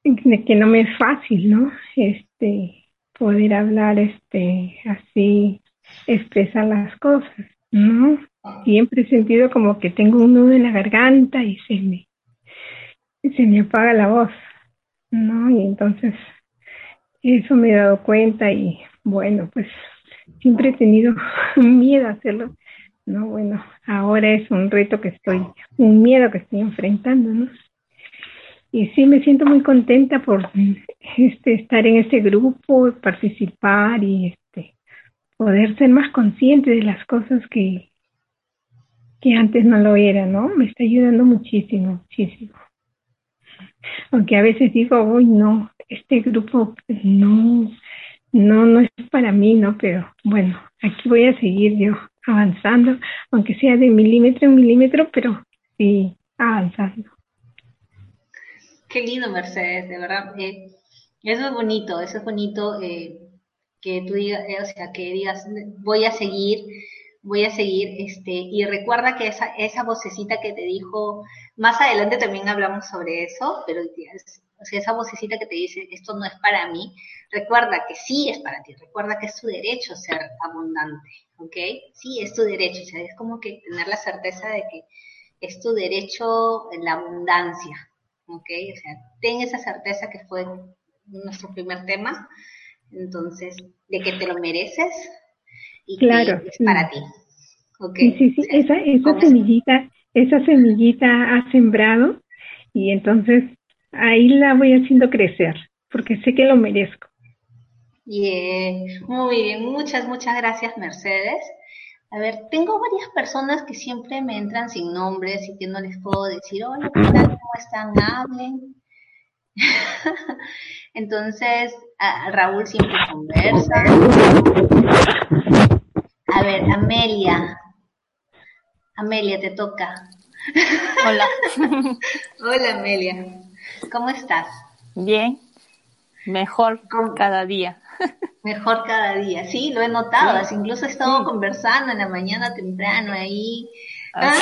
De que no me es fácil, ¿no? Este, poder hablar, este, así, expresar las cosas, ¿no? Siempre he sentido como que tengo un nudo en la garganta y se me, se me apaga la voz, ¿no? Y entonces eso me he dado cuenta y bueno, pues siempre he tenido miedo a hacerlo, ¿no? Bueno, ahora es un reto que estoy, un miedo que estoy enfrentando, ¿no? Y sí me siento muy contenta por este estar en este grupo, participar y este poder ser más consciente de las cosas que, que antes no lo era, ¿no? Me está ayudando muchísimo, muchísimo. Aunque a veces digo, uy, no, este grupo no, no, no es para mí, ¿no? Pero bueno, aquí voy a seguir yo avanzando, aunque sea de milímetro en milímetro, pero sí avanzando. Qué lindo, Mercedes, de verdad. Eh, eso es bonito, eso es bonito eh, que tú digas, eh, o sea, que digas, voy a seguir, voy a seguir, este, y recuerda que esa, esa vocecita que te dijo, más adelante también hablamos sobre eso, pero o sea, esa vocecita que te dice, esto no es para mí, recuerda que sí es para ti, recuerda que es tu derecho ser abundante, ¿ok? Sí, es tu derecho, o sea, es como que tener la certeza de que es tu derecho la abundancia, ¿ok? O sea, ten esa certeza que fue nuestro primer tema, entonces, de que te lo mereces y claro, que es para ti, ¿ok? Sí, sí, sí, esa, esa semillita, esa semillita ha sembrado y entonces ahí la voy haciendo crecer, porque sé que lo merezco. Bien, muy bien, muchas, muchas gracias Mercedes. A ver, tengo varias personas que siempre me entran sin nombres y que no les puedo decir, hola, ¿qué tal? ¿Cómo están? Hablen. Entonces, Raúl siempre conversa. A ver, Amelia. Amelia, te toca. Hola. Hola, Amelia. ¿Cómo estás? Bien, mejor cada día. Mejor cada día, sí, lo he notado. Incluso he estado conversando en la mañana temprano ahí. Ah,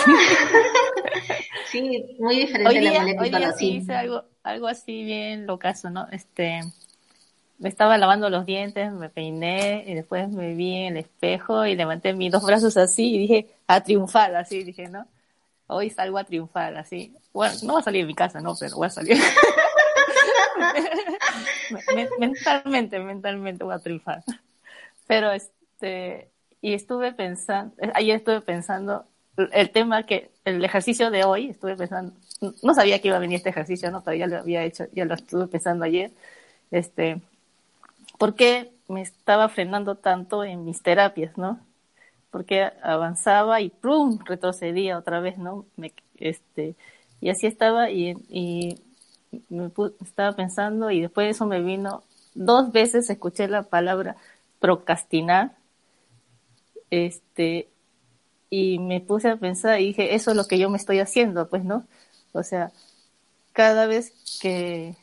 sí, muy diferente hoy día, la hoy día sí hice algo, algo así bien locazo, ¿no? Este, me estaba lavando los dientes, me peiné y después me vi en el espejo y levanté mis dos brazos así y dije, a triunfar, así dije, ¿no? Hoy salgo a triunfar, así. Bueno, no voy a salir de mi casa, ¿no? Pero voy a salir. mentalmente, mentalmente voy a triunfar. Pero este, y estuve pensando, ayer estuve pensando, el tema que, el ejercicio de hoy, estuve pensando, no sabía que iba a venir este ejercicio, ¿no? Pero ya lo había hecho, ya lo estuve pensando ayer, este, ¿por qué me estaba frenando tanto en mis terapias, ¿no? Porque avanzaba y ¡prum! retrocedía otra vez, ¿no? Este, y así estaba y, y me estaba pensando y después de eso me vino, dos veces escuché la palabra procrastinar, este, y me puse a pensar y dije, eso es lo que yo me estoy haciendo, pues, ¿no? O sea, cada vez que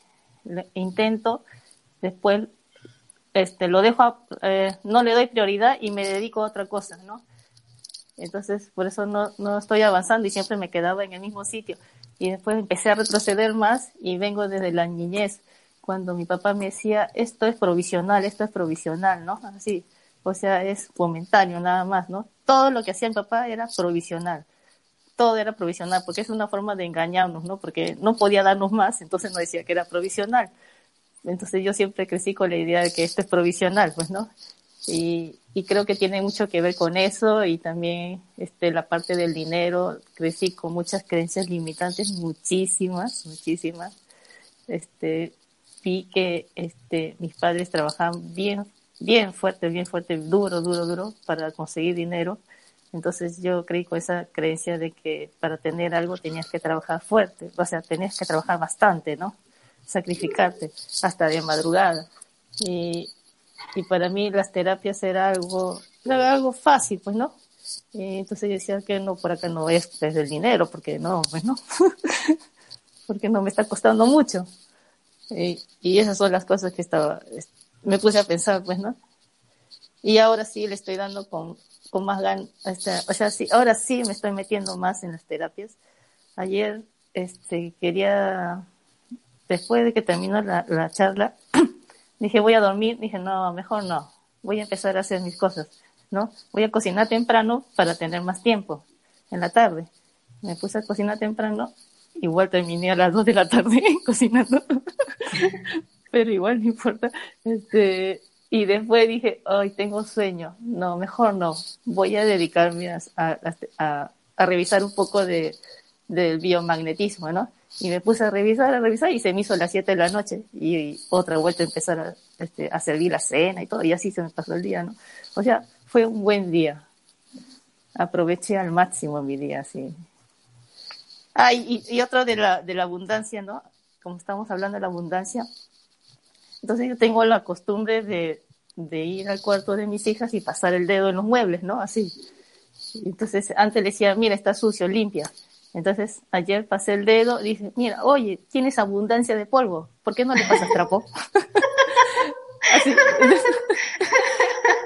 intento, después este, lo dejo, eh, no le doy prioridad y me dedico a otra cosa, ¿no? Entonces, por eso no, no estoy avanzando y siempre me quedaba en el mismo sitio. Y después empecé a retroceder más y vengo desde la niñez, cuando mi papá me decía, esto es provisional, esto es provisional, ¿no? Así, o sea, es momentáneo nada más, ¿no? Todo lo que hacía mi papá era provisional. Todo era provisional, porque es una forma de engañarnos, ¿no? Porque no podía darnos más, entonces no decía que era provisional. Entonces yo siempre crecí con la idea de que esto es provisional, pues, ¿no? Y, y creo que tiene mucho que ver con eso y también este, la parte del dinero. Crecí con muchas creencias limitantes, muchísimas, muchísimas. Este, vi que este, mis padres trabajaban bien, bien fuerte, bien fuerte, duro, duro, duro para conseguir dinero. Entonces yo creí con esa creencia de que para tener algo tenías que trabajar fuerte, o sea, tenías que trabajar bastante, ¿no? Sacrificarte hasta de madrugada. Y, y para mí las terapias era algo, era algo fácil, pues, ¿no? Y entonces decía que no, por acá no es desde el dinero, porque no, pues no, porque no me está costando mucho. Y, y, esas son las cosas que estaba, me puse a pensar, pues, ¿no? Y ahora sí le estoy dando con, con más ganas, o sea, sí, ahora sí me estoy metiendo más en las terapias. Ayer, este, quería, después de que terminó la, la charla, Dije, voy a dormir. Dije, no, mejor no. Voy a empezar a hacer mis cosas, ¿no? Voy a cocinar temprano para tener más tiempo en la tarde. Me puse a cocinar temprano. Igual terminé a las dos de la tarde cocinando. Pero igual no importa. Este, y después dije, hoy tengo sueño. No, mejor no. Voy a dedicarme a, a, a revisar un poco de, del biomagnetismo, ¿no? Y me puse a revisar, a revisar y se me hizo las 7 de la noche y, otra vuelta a empezar a, este, a servir la cena y todo y así se me pasó el día, ¿no? O sea, fue un buen día. Aproveché al máximo mi día, sí. Ah, y, y otro de la, de la abundancia, ¿no? Como estamos hablando de la abundancia. Entonces yo tengo la costumbre de, de ir al cuarto de mis hijas y pasar el dedo en los muebles, ¿no? Así. Entonces, antes le decía, mira, está sucio, limpia. Entonces, ayer pasé el dedo, dice, mira, oye, tienes abundancia de polvo, ¿por qué no le pasas trapo? Así.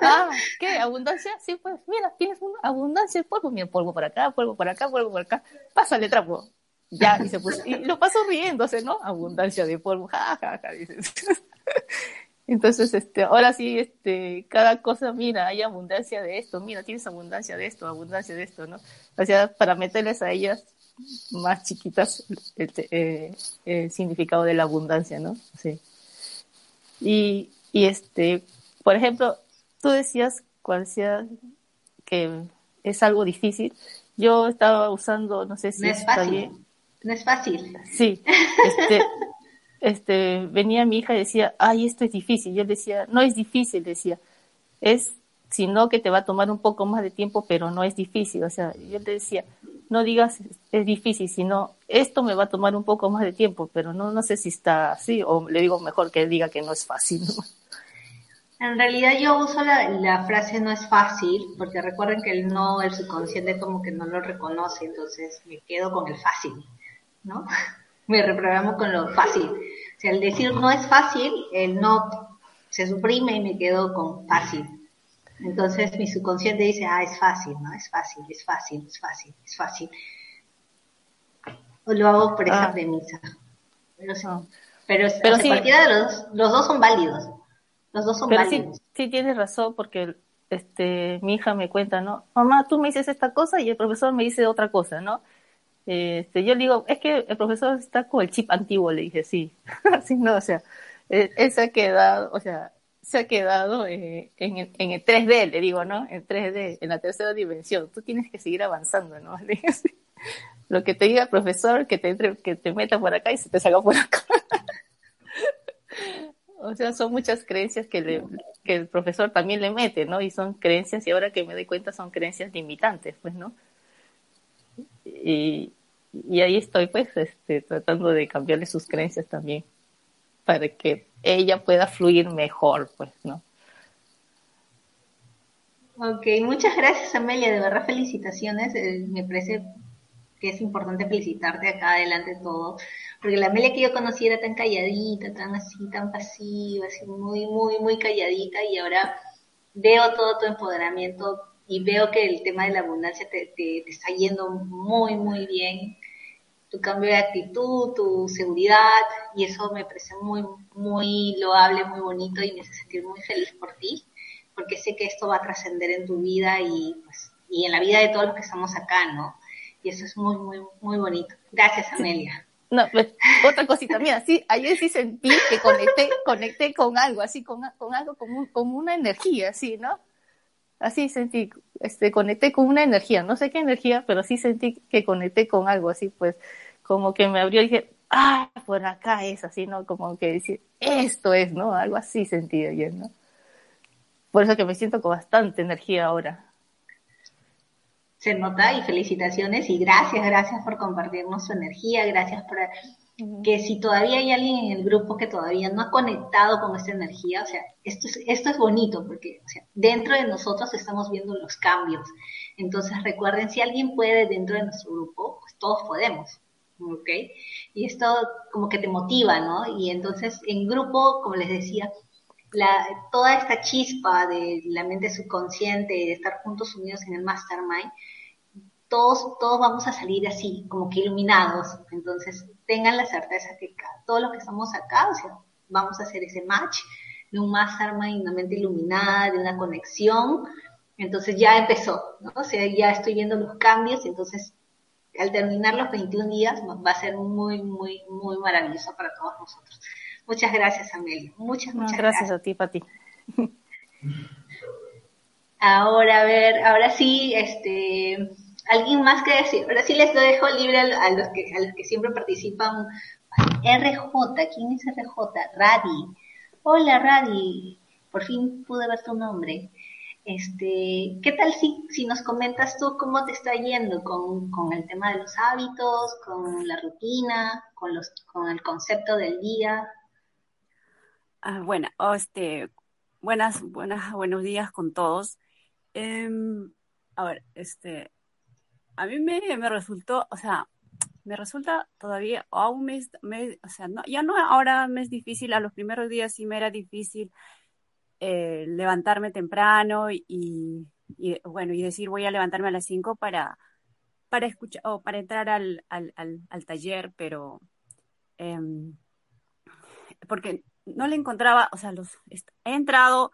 ah, ¿qué? ¿Abundancia? Sí, pues, mira, tienes una abundancia de polvo, mira, polvo por acá, polvo por acá, polvo por acá, pásale trapo. Ya, y se puso, y lo pasó riéndose, ¿no? Abundancia de polvo, ja, ja, ja, dices. Entonces, este, ahora sí, este, cada cosa, mira, hay abundancia de esto, mira, tienes abundancia de esto, abundancia de esto, ¿no? O sea, para meterles a ellas más chiquitas el, eh, el significado de la abundancia, ¿no? Sí. Y, y este, por ejemplo, tú decías cuál sea que es algo difícil. Yo estaba usando, no sé si no es fácil. No es fácil. Sí. Este, este, venía mi hija y decía, ay, esto es difícil. Yo decía, no es difícil, decía, es, sino que te va a tomar un poco más de tiempo, pero no es difícil. O sea, yo le decía, no digas es difícil, sino esto me va a tomar un poco más de tiempo, pero no, no sé si está así, o le digo mejor que diga que no es fácil. En realidad yo uso la, la, frase no es fácil, porque recuerden que el no, el subconsciente como que no lo reconoce, entonces me quedo con el fácil, ¿no? me reprogramo con lo fácil. O sea, el decir no es fácil, el no se suprime y me quedo con fácil. Entonces mi subconsciente dice, ah, es fácil, ¿no? Es fácil, es fácil, es fácil, es fácil. O lo hago por esa ah. premisa. Pero, sí, pero, pero cualquiera de los, los dos son válidos. Los dos son pero válidos. Sí, sí tienes razón porque este, mi hija me cuenta, ¿no? Mamá, tú me dices esta cosa y el profesor me dice otra cosa, ¿no? Este, yo le digo, es que el profesor está con el chip antiguo, le dije, sí. Así no, o sea, se ha quedado, o sea, se ha quedado eh, en, el, en, el 3D, le digo, ¿no? En 3D, en la tercera dimensión. Tú tienes que seguir avanzando, ¿no? Lo que te diga el profesor, que te entre, que te meta por acá y se te salga por acá. o sea, son muchas creencias que, le, que el profesor también le mete, ¿no? Y son creencias, y ahora que me doy cuenta, son creencias limitantes, pues, ¿no? Y, y ahí estoy pues este, tratando de cambiarle sus creencias también para que ella pueda fluir mejor, pues, ¿no? Ok, muchas gracias Amelia, de verdad felicitaciones, eh, me parece que es importante felicitarte acá adelante todo, porque la Amelia que yo conocí era tan calladita, tan así, tan pasiva, así muy, muy, muy calladita y ahora veo todo tu empoderamiento y veo que el tema de la abundancia te, te, te está yendo muy, muy bien tu cambio de actitud, tu seguridad, y eso me parece muy, muy loable, muy bonito y me hace sentir muy feliz por ti, porque sé que esto va a trascender en tu vida y, pues, y en la vida de todos los que estamos acá, ¿no? Y eso es muy, muy, muy bonito. Gracias, Amelia. No, pues, otra cosita, mira, sí, ayer sí sentí que conecté, conecté con algo, así, con, con algo como, como una energía, así, ¿no? Así sentí, este, conecté con una energía, no sé qué energía, pero sí sentí que conecté con algo así, pues, como que me abrió y dije, ah, por acá es así, ¿no? Como que decir, esto es, ¿no? Algo así sentí ayer, ¿no? Por eso que me siento con bastante energía ahora. Se nota y felicitaciones y gracias, gracias por compartirnos su energía, gracias por que si todavía hay alguien en el grupo que todavía no ha conectado con esta energía, o sea, esto es, esto es bonito porque o sea, dentro de nosotros estamos viendo los cambios. Entonces recuerden, si alguien puede dentro de nuestro grupo, pues todos podemos. ¿Ok? Y esto como que te motiva, ¿no? Y entonces en grupo, como les decía, la, toda esta chispa de la mente subconsciente, de estar juntos unidos en el mastermind, todos, todos vamos a salir así, como que iluminados. Entonces, tengan la certeza que todos los que estamos acá, o sea, vamos a hacer ese match de un mastermind, una mente iluminada, de una conexión. Entonces ya empezó, ¿no? O sea, ya estoy viendo los cambios, entonces al terminar los 21 días va a ser muy, muy, muy maravilloso para todos nosotros. Muchas gracias, Amelia. Muchas, muchas gracias. Gracias a ti, Pati. Ahora, a ver, ahora sí, este, ¿Alguien más que decir? Ahora sí les dejo libre a, los que, a los que siempre participan. RJ, ¿quién es RJ? Radi. Hola Radi, por fin pude ver tu nombre. Este, ¿qué tal si, si nos comentas tú cómo te está yendo con, con el tema de los hábitos, con la rutina, con los, con el concepto del día? Ah, bueno, este, buenas, buenas, buenos días con todos. Em, a ver, este, a mí me, me resultó, o sea, me resulta todavía, aún me, me, o sea, no, ya no ahora me es difícil, a los primeros días sí me era difícil eh, levantarme temprano y, bueno, y decir voy a levantarme a las 5 para, para escuchar o para entrar al, al, al, al taller, pero eh, porque no le encontraba, o sea, los, he entrado,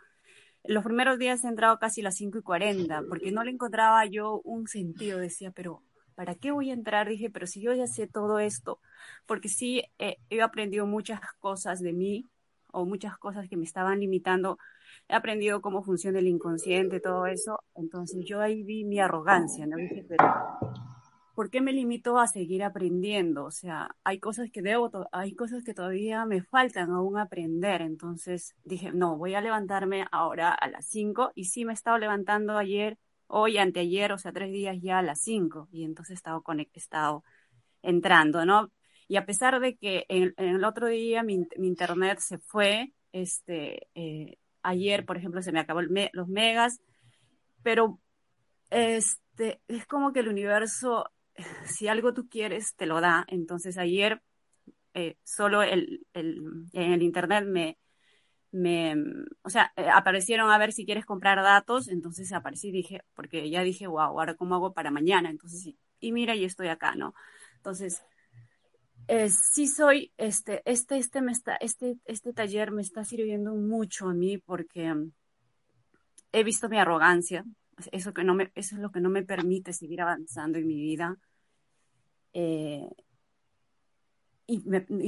los primeros días he entrado casi a las 5 y 40, porque no le encontraba yo un sentido, decía, pero ¿para qué voy a entrar? Dije, pero si yo ya sé todo esto, porque sí eh, he aprendido muchas cosas de mí o muchas cosas que me estaban limitando, he aprendido cómo funciona el inconsciente, todo eso, entonces yo ahí vi mi arrogancia, ¿no? Dije, pero ¿por qué me limito a seguir aprendiendo? O sea, hay cosas que debo, hay cosas que todavía me faltan aún aprender. Entonces dije, no, voy a levantarme ahora a las 5 y sí me he estado levantando ayer, hoy, anteayer, o sea, tres días ya a las 5 y entonces he estado, estado entrando, ¿no? Y a pesar de que en, el otro día mi, internet se fue, este, eh, ayer, por ejemplo, se me acabó los megas, pero este, es como que el universo si algo tú quieres, te lo da. Entonces ayer eh, solo el, el, en el internet me, me, o sea, eh, aparecieron a ver si quieres comprar datos, entonces aparecí dije, porque ya dije, wow, ahora cómo hago para mañana, entonces y mira, y estoy acá, ¿no? Entonces, eh, sí soy, este, este, este, me está, este, este taller me está sirviendo mucho a mí porque he visto mi arrogancia, eso, que no me, eso es lo que no me permite seguir avanzando en mi vida. Eh, y,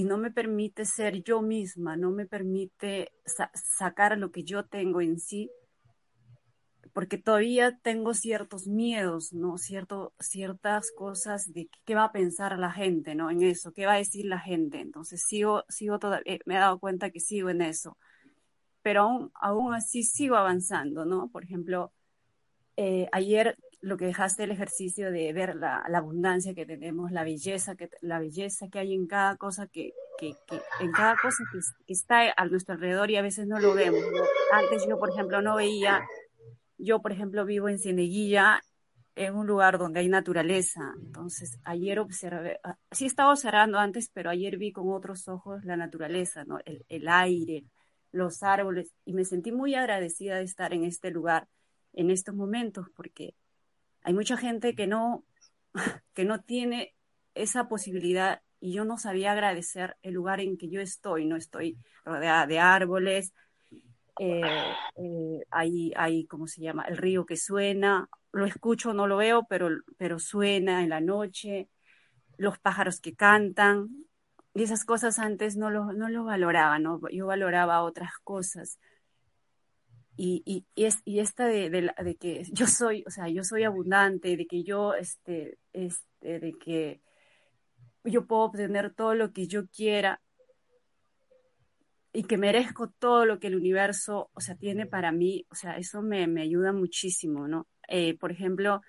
no me permite ser yo misma, no me permite sacar lo que yo tengo en sí, porque todavía tengo ciertos miedos, ¿no? Cierto, ciertas cosas de qué va a pensar la gente, ¿no? En eso, qué va a decir la gente. Entonces sigo, sigo todavía, eh, me he dado cuenta que sigo en eso, pero aún, aún así sigo avanzando, ¿no? Por ejemplo, eh, ayer lo que dejaste el ejercicio de ver la, abundancia que tenemos, la belleza que, la belleza que hay en cada cosa que, que, en cada cosa que, está a nuestro alrededor y a veces no lo vemos. Antes yo, por ejemplo, no veía, yo, por ejemplo, vivo en Cieneguilla, en un lugar donde hay naturaleza. Entonces, ayer observé, ah, sí estaba observando antes, pero ayer vi con otros ojos la naturaleza, ¿no? el, el aire, los árboles, y me sentí muy agradecida de estar en este lugar en estos momentos, porque hay mucha gente que no, que no tiene esa posibilidad y yo no sabía agradecer el lugar en que yo estoy, no estoy rodeada de árboles, eh, eh, hay, hay, ¿cómo se llama? El río que suena, lo escucho, no lo veo, pero, pero suena en la noche, los pájaros que cantan, y esas cosas antes no lo, no lo valoraba, ¿no? Yo valoraba otras cosas y, y, es, y esta de, de, de, que yo soy, o sea, yo soy abundante, de que yo, este, este, de que yo puedo obtener todo lo que yo quiera y que merezco todo lo que el universo, o sea, tiene para mí, o sea, eso me, me ayuda muchísimo, ¿no? Eh, por ejemplo,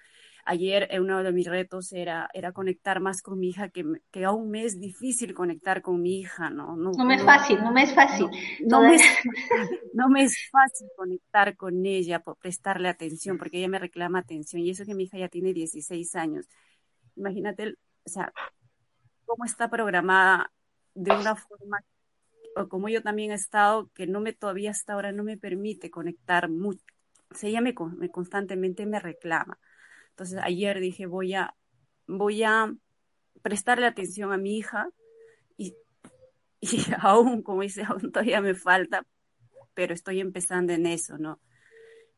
Ayer eh, uno de mis retos era, era conectar más con mi hija, que, que aún me es difícil conectar con mi hija, ¿no? No, me es fácil, no me es fácil. No, me, es, no me es fácil conectar con ella, por prestarle atención, porque ella me reclama atención. Y eso que mi hija ya tiene 16 años. Imagínate, o sea, cómo está programada de una forma, o como yo también he estado, que no me todavía hasta ahora no me permite conectar mucho. O sea, ella me, me constantemente me reclama. Entonces ayer dije, voy a, voy a prestarle atención a mi hija y, y aún, como dice, aún todavía me falta, pero estoy empezando en eso, ¿no?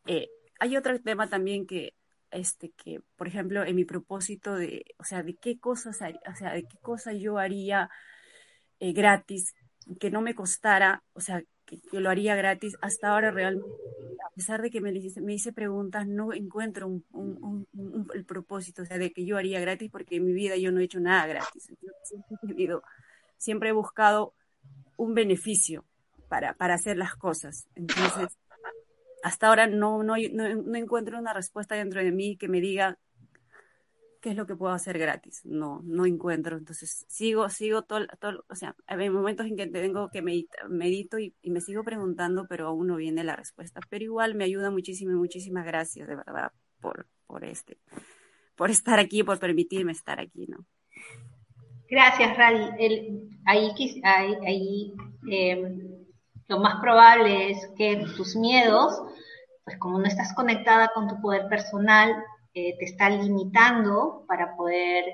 Eh, hay otro tema también que, este, que, por ejemplo, en mi propósito de, o sea, de qué cosas, o sea, de qué cosas yo haría eh, gratis, que no me costara, o sea, que, lo haría gratis, hasta ahora realmente a pesar de que me, me hice preguntas, no encuentro un, el propósito, o sea, de que yo haría gratis, porque en mi vida yo no he hecho nada gratis. siempre, he siempre he buscado un beneficio para, para hacer las cosas. Entonces, hasta ahora no, no, no, no encuentro una respuesta dentro de mí que me diga qué es lo que puedo hacer gratis. No, no encuentro. Entonces, sigo, sigo todo, todo o sea, hay momentos en que tengo que meditar, medito y, me sigo preguntando, pero aún no viene la respuesta. Pero igual me ayuda muchísimo y muchísimas gracias, de verdad, por, por este, por estar aquí, por permitirme estar aquí, ¿no? Gracias, Radi. El, ahí, ahí, ahí eh, lo más probable es que tus miedos, pues como no estás conectada con tu poder personal, eh, te está limitando para poder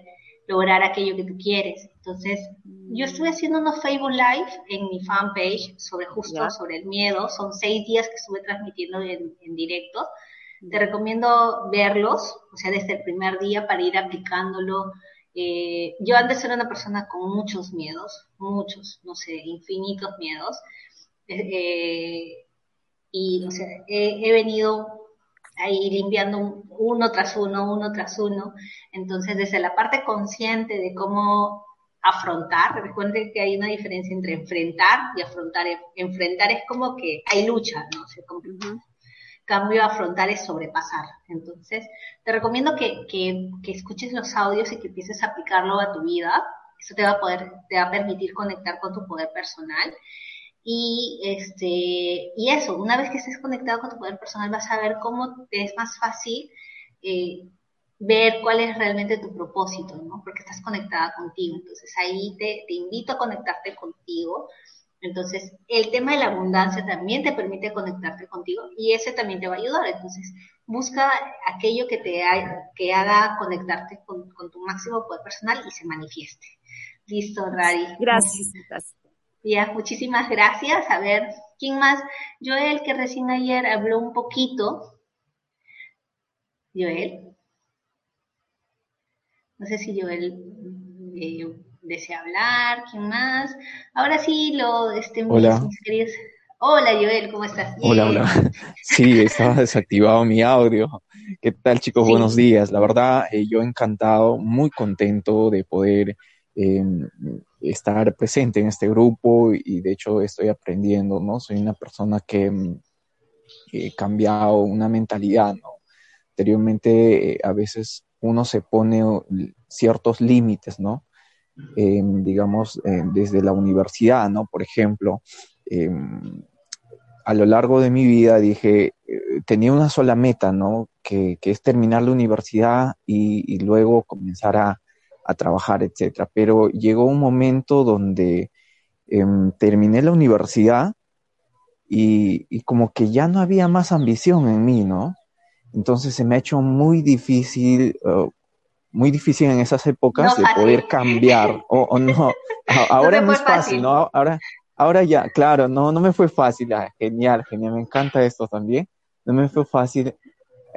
lograr aquello que tú quieres. Entonces, yo estuve haciendo unos Facebook Live en mi fanpage sobre justo sobre el miedo. Son seis días que estuve transmitiendo en, en directo. Te recomiendo verlos, o sea, desde el primer día para ir aplicándolo. Eh, yo antes era una persona con muchos miedos, muchos, no sé, infinitos miedos. Eh, y, o sea, he, he venido ahí limpiando uno tras uno, uno tras uno. Entonces, desde la parte consciente de cómo afrontar, recuerden que hay una diferencia entre enfrentar y afrontar. Enfrentar es como que hay lucha, ¿no? O sea, como, Cambio, afrontar es sobrepasar. Entonces, te recomiendo que, que, que escuches los audios y que empieces a aplicarlo a tu vida. Eso te va a poder, te va a permitir conectar con tu poder personal y, este, y eso, una vez que estés conectado con tu poder personal, vas a ver cómo te es más fácil eh, ver cuál es realmente tu propósito, ¿no? Porque estás conectada contigo. Entonces ahí te, te invito a conectarte contigo. Entonces, el tema de la abundancia también te permite conectarte contigo y ese también te va a ayudar. Entonces, busca aquello que te que haga conectarte con, con, tu máximo poder personal y se manifieste. Listo, Rari. Gracias. gracias. Ya, muchísimas gracias. A ver, ¿quién más? Joel, que recién ayer habló un poquito. Joel. No sé si Joel eh, desea hablar. ¿Quién más? Ahora sí, lo, este, Hola. mis. Hola, Joel, ¿cómo estás? Hola, hola. Sí, estaba desactivado mi audio. ¿Qué tal, chicos? Sí. Buenos días. La verdad, eh, yo encantado, muy contento de poder eh, estar presente en este grupo y de hecho estoy aprendiendo, ¿no? Soy una persona que mm, he cambiado una mentalidad, ¿no? Anteriormente eh, a veces uno se pone ciertos límites, ¿no? Eh, digamos, eh, desde la universidad, ¿no? Por ejemplo, eh, a lo largo de mi vida dije, tenía una sola meta, ¿no? Que, que es terminar la universidad y luego comenzar a, a trabajar, etcétera. Pero llegó un momento donde eh, terminé la universidad y, y, como que ya no había más ambición en mí, ¿no? Entonces se me ha hecho muy difícil, uh, muy difícil en esas épocas no de poder cambiar, o, o no, ahora no, no es fácil, fácil, ¿no? Ahora, ahora ya, claro, no, no me fue fácil, ah, genial, genial, me encanta esto también, no me fue fácil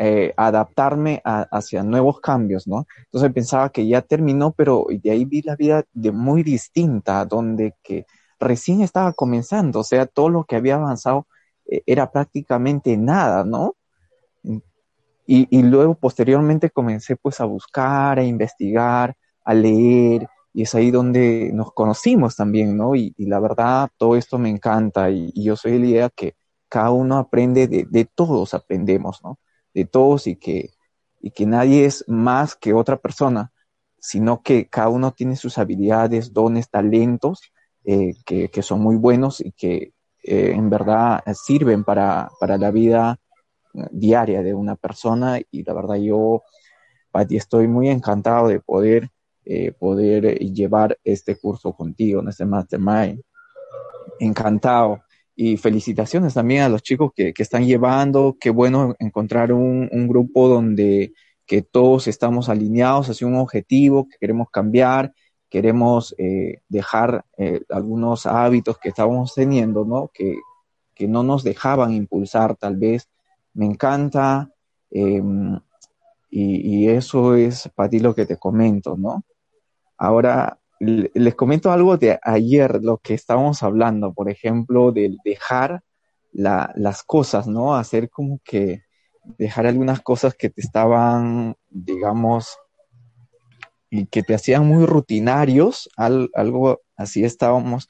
eh, adaptarme a, hacia nuevos cambios, ¿no? Entonces pensaba que ya terminó, pero de ahí vi la vida de muy distinta, donde que recién estaba comenzando, o sea, todo lo que había avanzado eh, era prácticamente nada, ¿no? Y, luego posteriormente comencé pues a buscar, a investigar, a leer, y es ahí donde nos conocimos también, ¿no? Y, la verdad, todo esto me encanta, y, y, yo soy de la idea que cada uno aprende, de, de todos aprendemos, ¿no? De todos y que, y que nadie es más que otra persona, sino que cada uno tiene sus habilidades, dones, talentos eh, que, que, son muy buenos y que eh, en verdad sirven para, para, la vida diaria de una persona y la verdad yo, Pati, estoy muy encantado de poder, eh, poder llevar este curso contigo, en este Mastermind. Encantado y felicitaciones también a los chicos que, que están llevando. Qué bueno encontrar un, un, grupo donde que todos estamos alineados hacia un objetivo, que queremos cambiar, queremos eh, dejar eh, algunos hábitos que estábamos teniendo, ¿no? Que, que no nos dejaban impulsar tal vez. Me encanta eh, y, y, eso es para ti lo que te comento, ¿no? Ahora, les comento algo de ayer, lo que estábamos hablando, por ejemplo, del dejar la, las cosas, ¿no? Hacer como que dejar algunas cosas que te estaban, digamos, y que te hacían muy rutinarios, al, algo así estábamos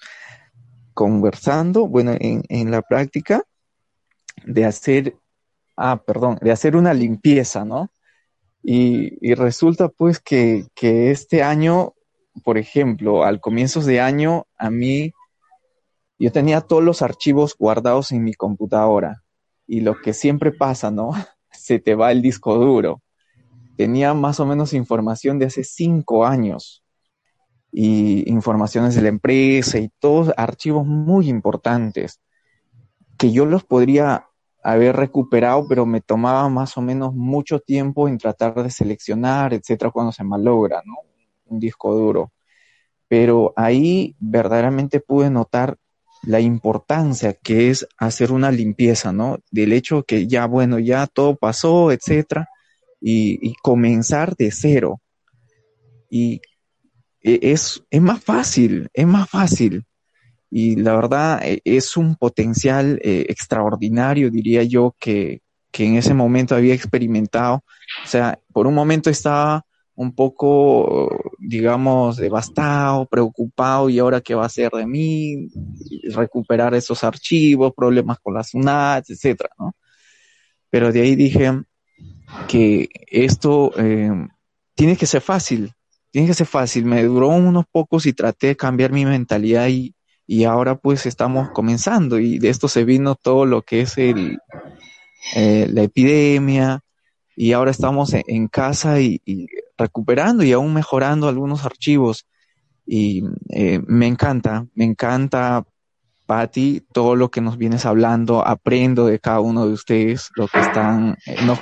conversando, bueno, en, la práctica, de hacer, ah, perdón, de hacer una limpieza, ¿no? Y, resulta pues que este año, por ejemplo, al comienzos de año, a mí, yo tenía todos los archivos guardados en mi computadora. Y lo que siempre pasa, ¿no? Se te va el disco duro. Tenía más o menos información de hace cinco años y informaciones de la empresa y todos archivos muy importantes que yo los podría haber recuperado, pero me tomaba más o menos mucho tiempo en tratar de seleccionar, etcétera, cuando se malogra, ¿no? Un disco duro. Pero ahí verdaderamente pude notar la importancia que es hacer una limpieza, ¿no? Del hecho que ya, bueno, ya todo pasó, etcétera, y, comenzar de cero. Y e, es, es más fácil, es más fácil. Y la verdad e, es un potencial eh, extraordinario, diría yo, que, que en ese momento había experimentado. O sea, por un momento estaba un poco, digamos, devastado, preocupado, y ahora qué va a hacer de mí, recuperar esos archivos, problemas con las UNAT, etcétera, ¿no? Pero de ahí dije que esto eh, tiene que ser fácil, tiene que ser fácil. Me duró unos pocos y traté de cambiar mi mentalidad y, y ahora pues estamos comenzando y de esto se vino todo lo que es el, eh, la epidemia y ahora estamos en, casa y, recuperando y aún mejorando algunos archivos y eh, me encanta, me encanta Patti, todo lo que nos vienes hablando, aprendo de cada uno de ustedes, lo que están, eh, nos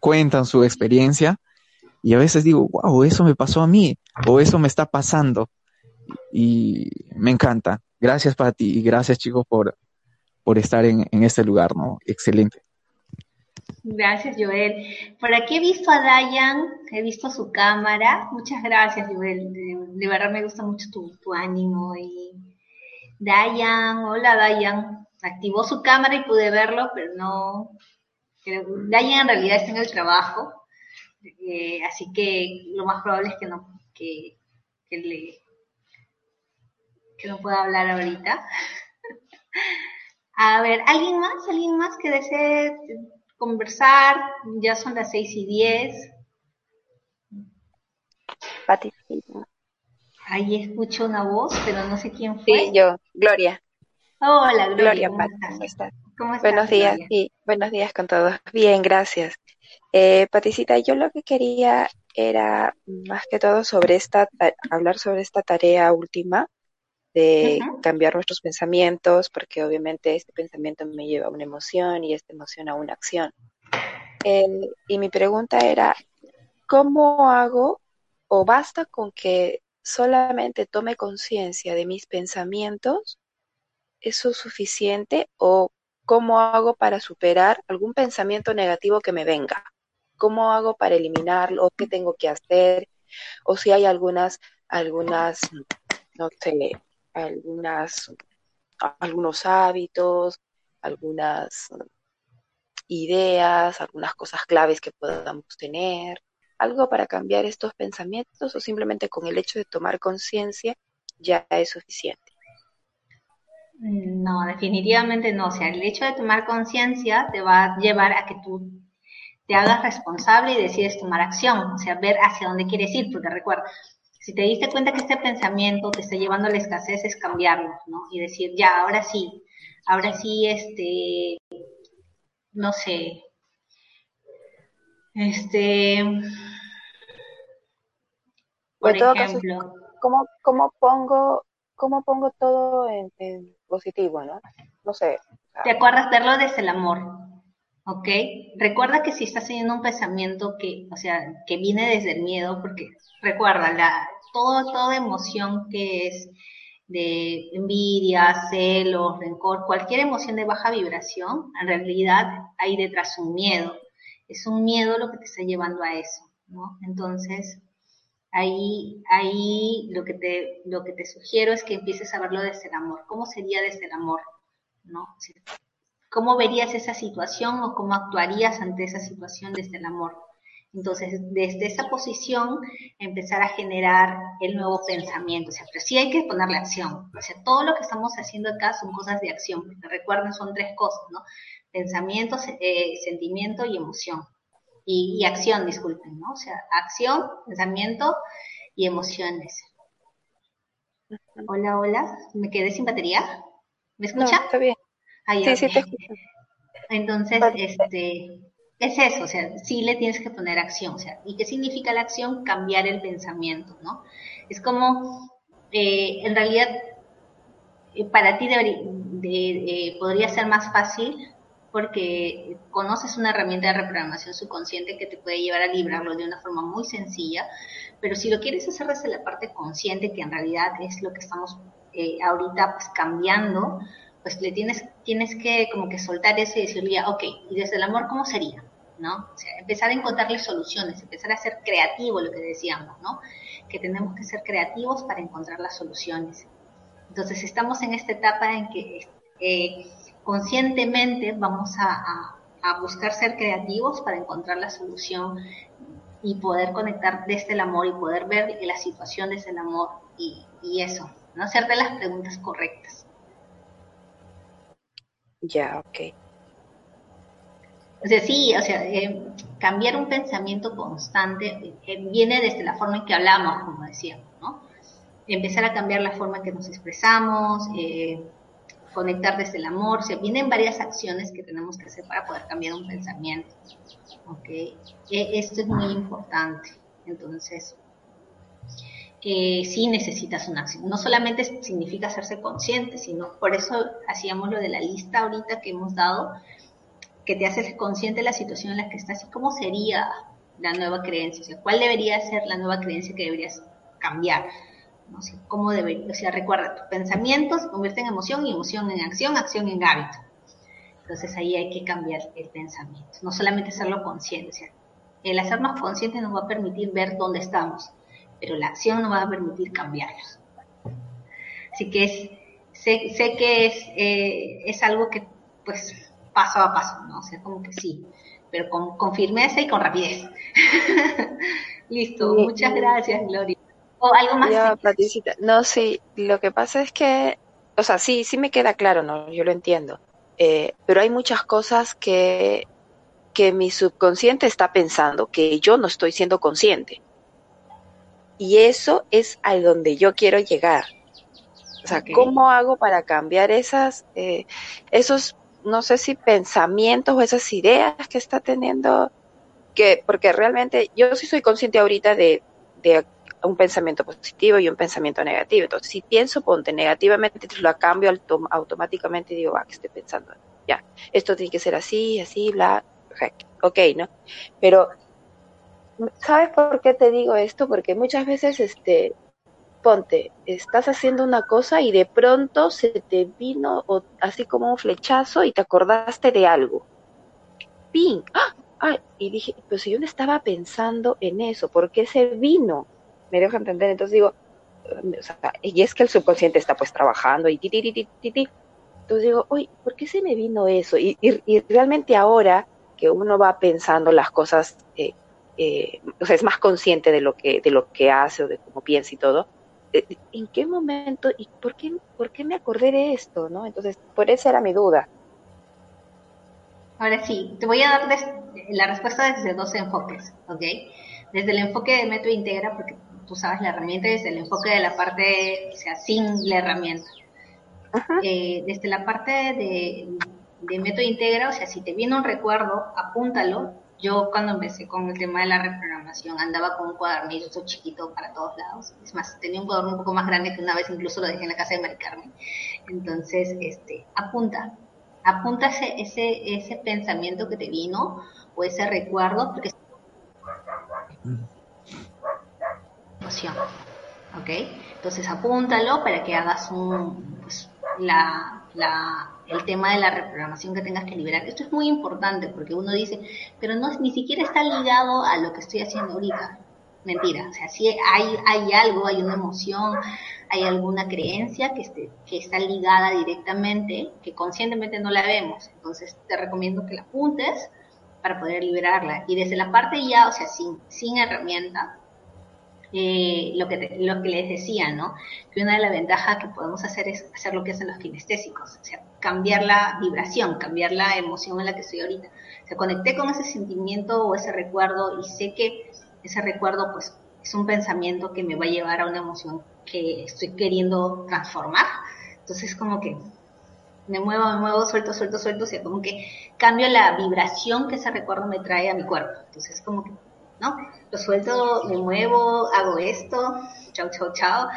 cuentan su experiencia y a veces digo, wow, eso me pasó a mí o eso me está pasando. Y me encanta. Gracias para ti y gracias chicos por, por estar en, en este lugar, ¿no? Excelente. Gracias, Joel. Por aquí he visto a Dayan, he visto su cámara. Muchas gracias, Joel. De, verdad me gusta mucho tu, tu, ánimo. Y Dayan, hola Dayan. Activó su cámara y pude verlo, pero no. Dayan en realidad está en el trabajo. Eh, así que lo más probable es que no, que, que, le, que no pueda hablar ahorita. A ver, ¿alguien más? ¿Alguien más que desee conversar? Ya son las seis y diez. Pati. Ahí escucho una voz, pero no sé quién fue. Sí, yo, Gloria. Hola, Gloria. Gloria ¿cómo, estás? Buenos días, sí, buenos días con todos. Bien, gracias. Eh, Paticita, yo lo que quería era más que todo sobre esta, hablar sobre esta tarea última de cambiar nuestros pensamientos, porque obviamente este pensamiento me lleva a una emoción y esta emoción a una acción. y mi pregunta era, ¿cómo hago o basta con que solamente tome conciencia de mis pensamientos? ¿Eso es suficiente o cómo hago para superar algún pensamiento negativo que me venga? ¿Cómo hago para eliminarlo? ¿Qué tengo que hacer? O si hay algunas, algunas, no sé, algunas, algunos hábitos, algunas ideas, algunas cosas claves que podamos tener, algo para cambiar estos pensamientos o simplemente con el hecho de tomar conciencia ya es suficiente. No, definitivamente no. O sea, el hecho de tomar conciencia te va a llevar a que tú te hagas responsable y decides tomar acción, o sea, ver hacia dónde quieres ir, porque recuerda, si te diste cuenta que este pensamiento te está llevando a la escasez, es cambiarlo, ¿no? Y decir, ya, ahora sí, ahora sí, este, no sé, este, por ejemplo. ¿cómo, ¿cómo, pongo, cómo pongo todo en, positivo, no? No sé. ¿Te acuerdas verlo desde el amor? ¿Ok? Recuerda que si estás teniendo un pensamiento que, o sea, que viene desde el miedo, porque recuerda, la, todo, toda emoción que es de envidia, celos, rencor, cualquier emoción de baja vibración, en realidad hay detrás un miedo. Es un miedo lo que te está llevando a eso, ¿no? Entonces, ahí, ahí lo que te, lo que te sugiero es que empieces a verlo desde el amor. ¿Cómo sería desde el amor? ¿No? ¿Cómo verías esa situación o cómo actuarías ante esa situación desde el amor? Entonces, desde esa posición, empezar a generar el nuevo pensamiento. O sea, pero sí hay que ponerle acción. O sea, todo lo que estamos haciendo acá son cosas de acción. Porque recuerden, son tres cosas, ¿no? pensamiento, eh, sentimiento y emoción. Y, acción, disculpen, ¿no? O sea, acción, pensamiento y emociones. Hola, hola, ¿me quedé sin batería? ¿Me escucha? está bien. Sí, sí, te escucho. Entonces, este, es eso, o sea, sí le tienes que poner acción, o sea, ¿y qué significa la acción? Cambiar el pensamiento, ¿no? Es como, eh, en realidad, eh, para ti eh, podría ser más fácil porque conoces una herramienta de reprogramación subconsciente que te puede llevar a librarlo de una forma muy sencilla, pero si lo quieres hacer desde la parte consciente, que en realidad es lo que estamos ahorita pues cambiando, pues le tienes, tienes que como que soltar eso y decirle, ok, y desde el amor, ¿cómo sería? ¿No? O sea, empezar a encontrarle soluciones, empezar a ser creativo, lo que decíamos, ¿no? Que tenemos que ser creativos para encontrar las soluciones. Entonces, estamos en esta etapa en que eh, conscientemente vamos a, buscar ser creativos para encontrar la solución y poder conectar desde el amor y poder ver la situación desde el amor y, y eso, ¿no? Hacerte las preguntas correctas. Ya, ok. O sea, sí, o sea, eh, cambiar un pensamiento constante eh, viene desde la forma en que hablamos, como decíamos, ¿no? Empezar a cambiar la forma en que nos expresamos, eh, conectar desde el amor, o sea, vienen varias acciones que tenemos que hacer para poder cambiar un pensamiento, ¿ok? esto es muy importante, entonces, eh, sí necesitas una acción. No solamente significa hacerse consciente, sino por eso hacíamos lo de la lista ahorita que hemos dado, que te haces consciente de la situación en la que estás y cómo sería la nueva creencia, o sea, cuál debería ser la nueva creencia que deberías cambiar. ¿no? sé, cómo debería, o sea, recuerda, tus pensamientos se convierten en emoción y emoción en acción, acción en hábito. Entonces ahí hay que cambiar el pensamiento, no solamente hacerlo consciente. O sea, el hacernos conscientes nos va a permitir ver dónde estamos, pero la acción no va a permitir cambiarlos. Así que es, sé, sé que es, eh, es algo que, pues, paso a paso, ¿no? O sea, como que sí, pero con, con firmeza y con rapidez. Listo, muchas gracias, Gloria. ¿O algo más? Patricita. No, sí, lo que pasa es que, o sea, sí, sí me queda claro, ¿no? Yo lo entiendo. Eh, pero hay muchas cosas que, que mi subconsciente está pensando que yo no estoy siendo consciente. Y eso es a donde yo quiero llegar. O sea, ¿cómo hago para cambiar esas, eh, esos, no sé si pensamientos o esas ideas que está teniendo? Que, porque realmente yo sí soy consciente ahorita de, de un pensamiento positivo y un pensamiento negativo. Entonces, si pienso, ponte negativamente, lo cambio automáticamente y digo, ah, que estoy pensando? Ya, esto tiene que ser así, así, bla, ok, ¿no? Pero ¿Sabes por qué te digo esto? Porque muchas veces, este, ponte, estás haciendo una cosa y de pronto se te vino así como un flechazo y te acordaste de algo. ¡Ping! ¡Ah! Y dije, pues si yo no estaba pensando en eso, ¿por qué se vino? Me dejo entender, entonces digo, o sea, y es que el subconsciente está pues trabajando y ti, ti, ti, ti, ti. Entonces digo, oye, ¿por qué se me vino eso? Y, y, realmente ahora que uno va pensando las cosas eh, eh, o sea, es más consciente de lo que, de lo que hace o de cómo piensa y todo, eh, ¿en qué momento y por qué, por qué me acordé de esto? ¿no? Entonces, por eso era mi duda. Ahora sí, te voy a dar la respuesta desde dos enfoques, ¿ok? Desde el enfoque de método integra, porque tú sabes la herramienta, desde el enfoque de la parte, o sea, sin la herramienta. Eh, desde la parte de, de método integra, o sea, si te viene un recuerdo, apúntalo yo cuando empecé con el tema de la reprogramación andaba con un cuadernillo chiquito para todos lados. Es más, tenía un cuaderno un poco más grande que una vez incluso lo dejé en la casa de Mari Carmen. Entonces, este, apunta, apunta ese, ese, ese pensamiento que te vino o ese recuerdo, porque emoción. ¿Ok? Entonces apúntalo para que hagas un, pues, la, la, el tema de la reprogramación que tengas que liberar. Esto es muy importante porque uno dice, pero no ni siquiera está ligado a lo que estoy haciendo ahorita. Mentira, o sea, si hay, hay algo, hay una emoción, hay alguna creencia que, esté, que está ligada directamente, que conscientemente no la vemos. Entonces te recomiendo que la apuntes para poder liberarla. Y desde la parte ya, o sea, sin, sin herramienta, eh, lo, que lo que les decía, ¿no? Que una de las ventajas que podemos hacer es hacer lo que hacen los kinestésicos, o sea, cambiar la vibración, cambiar la emoción en la que estoy ahorita. O sea, conecté con ese sentimiento o ese recuerdo y sé que ese recuerdo, pues, es un pensamiento que me va a llevar a una emoción que estoy queriendo transformar. Entonces, como que me muevo, me muevo, suelto, suelto, suelto, o sea, como que cambio la vibración que ese recuerdo me trae a mi cuerpo. Entonces, como que ¿no? Lo suelto, me muevo, hago esto, chao, chao, chao,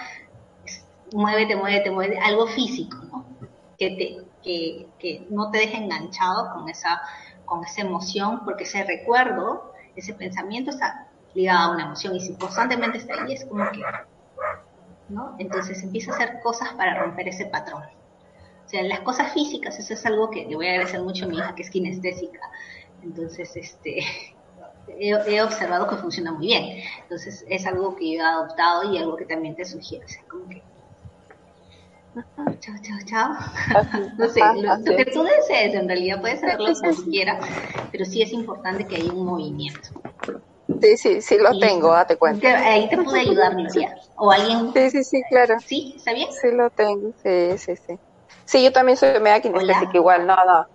muévete, muévete, muévete, algo físico, ¿no? Que, te, que, que no te deje enganchado con esa, con esa emoción, porque ese recuerdo, ese pensamiento está ligado a una emoción y si constantemente está ahí es como que, ¿no? Entonces empieza a hacer cosas para romper ese patrón. O sea, las cosas físicas, eso es algo que le voy a agradecer mucho a mi hija, que es kinestésica. Entonces, este, he, observado que funciona muy bien. Entonces es algo que yo he adoptado y algo que también te sugiero. O sea, como que... Chao, chao, chao. no sé, lo, que tú desees, en realidad puedes hacerlo como quieras, pero sí es importante que haya un movimiento. Sí, sí, sí lo tengo, date cuenta. ahí te puede ayudar, Lucía. O alguien. Sí, sí, sí, claro. ¿Sí? ¿Está bien? Sí lo tengo, sí, sí, sí. Sí, yo también soy media kinestésica igual, no, no.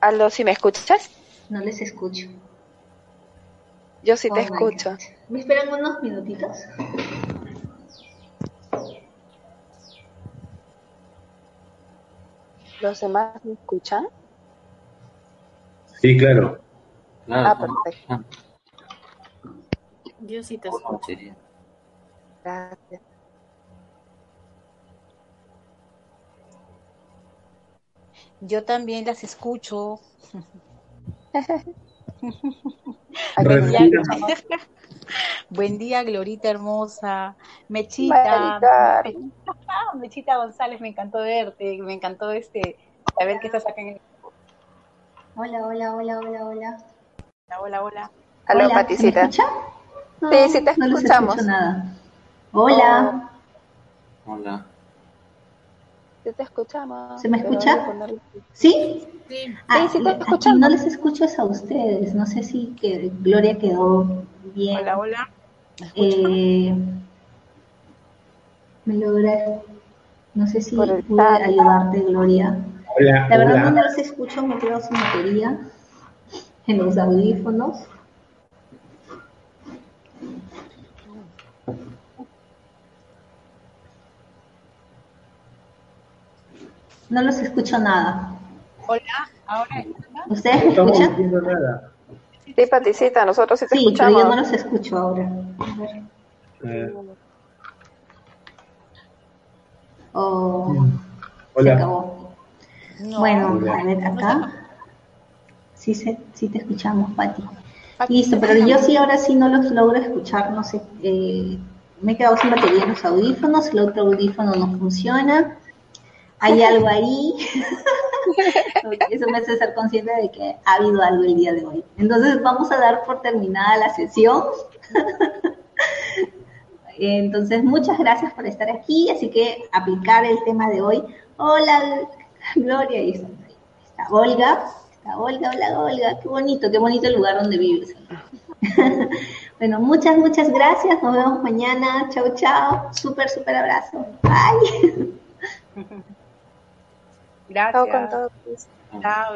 Aldo, si me escuchas? No les escucho. Yo sí te oh escucho. ¿Me esperan unos minutitos? ¿Los demás me escuchan? Sí, claro. ah, perfecto. Yo sí te escucho. Gracias. Yo también las escucho. Buen día, Glorita hermosa. Mechita. Mechita González, me encantó verte, me encantó este saber que estás acá en el Hola, hola, hola, hola, hola. Hola, hola, hola. Hola, Paticita. sí, sí te no escuchamos. nada. Hola. Hola. Sí te escuchamos. ¿Se me escucha? ¿Sí? Sí, ah, sí, te aquí no les escucho a ustedes. No sé si que Gloria quedó bien. Hola, hola. Eh, me logra. No sé si pude ayudarte, Gloria. Hola, La verdad hola. no los escucho, me quedo sin batería en los audífonos. No los escucho nada. Hola, ahora. ¿Ustedes me No estamos escuchan? diciendo nada. Sí, Paticita, nosotros sí te Sí, pero escuchamos. yo no los escucho ahora. A ver. Eh, Oh, se Mm. hola. acabó. No. Bueno, Hola. a ver acá. Sí, se, sí te escuchamos, Pati. Pati, Listo, pero yo sí ahora sí no los logro escuchar, no sé. eh, me he quedado sin batería en los audífonos, el otro audífono no funciona. Hay algo ahí. Eso me hace ser consciente de que ha habido algo el día de hoy. Entonces vamos a dar por terminada la sesión. Entonces, muchas gracias por estar aquí. Así que aplicar el tema de hoy. Hola, Gloria. Está Olga. Está Olga, hola Olga. Qué bonito, qué bonito el lugar donde vives. bueno, muchas, muchas gracias. Nos vemos mañana. Chao, chao. Súper, súper abrazo. Bye. Gracias. Con. Chao.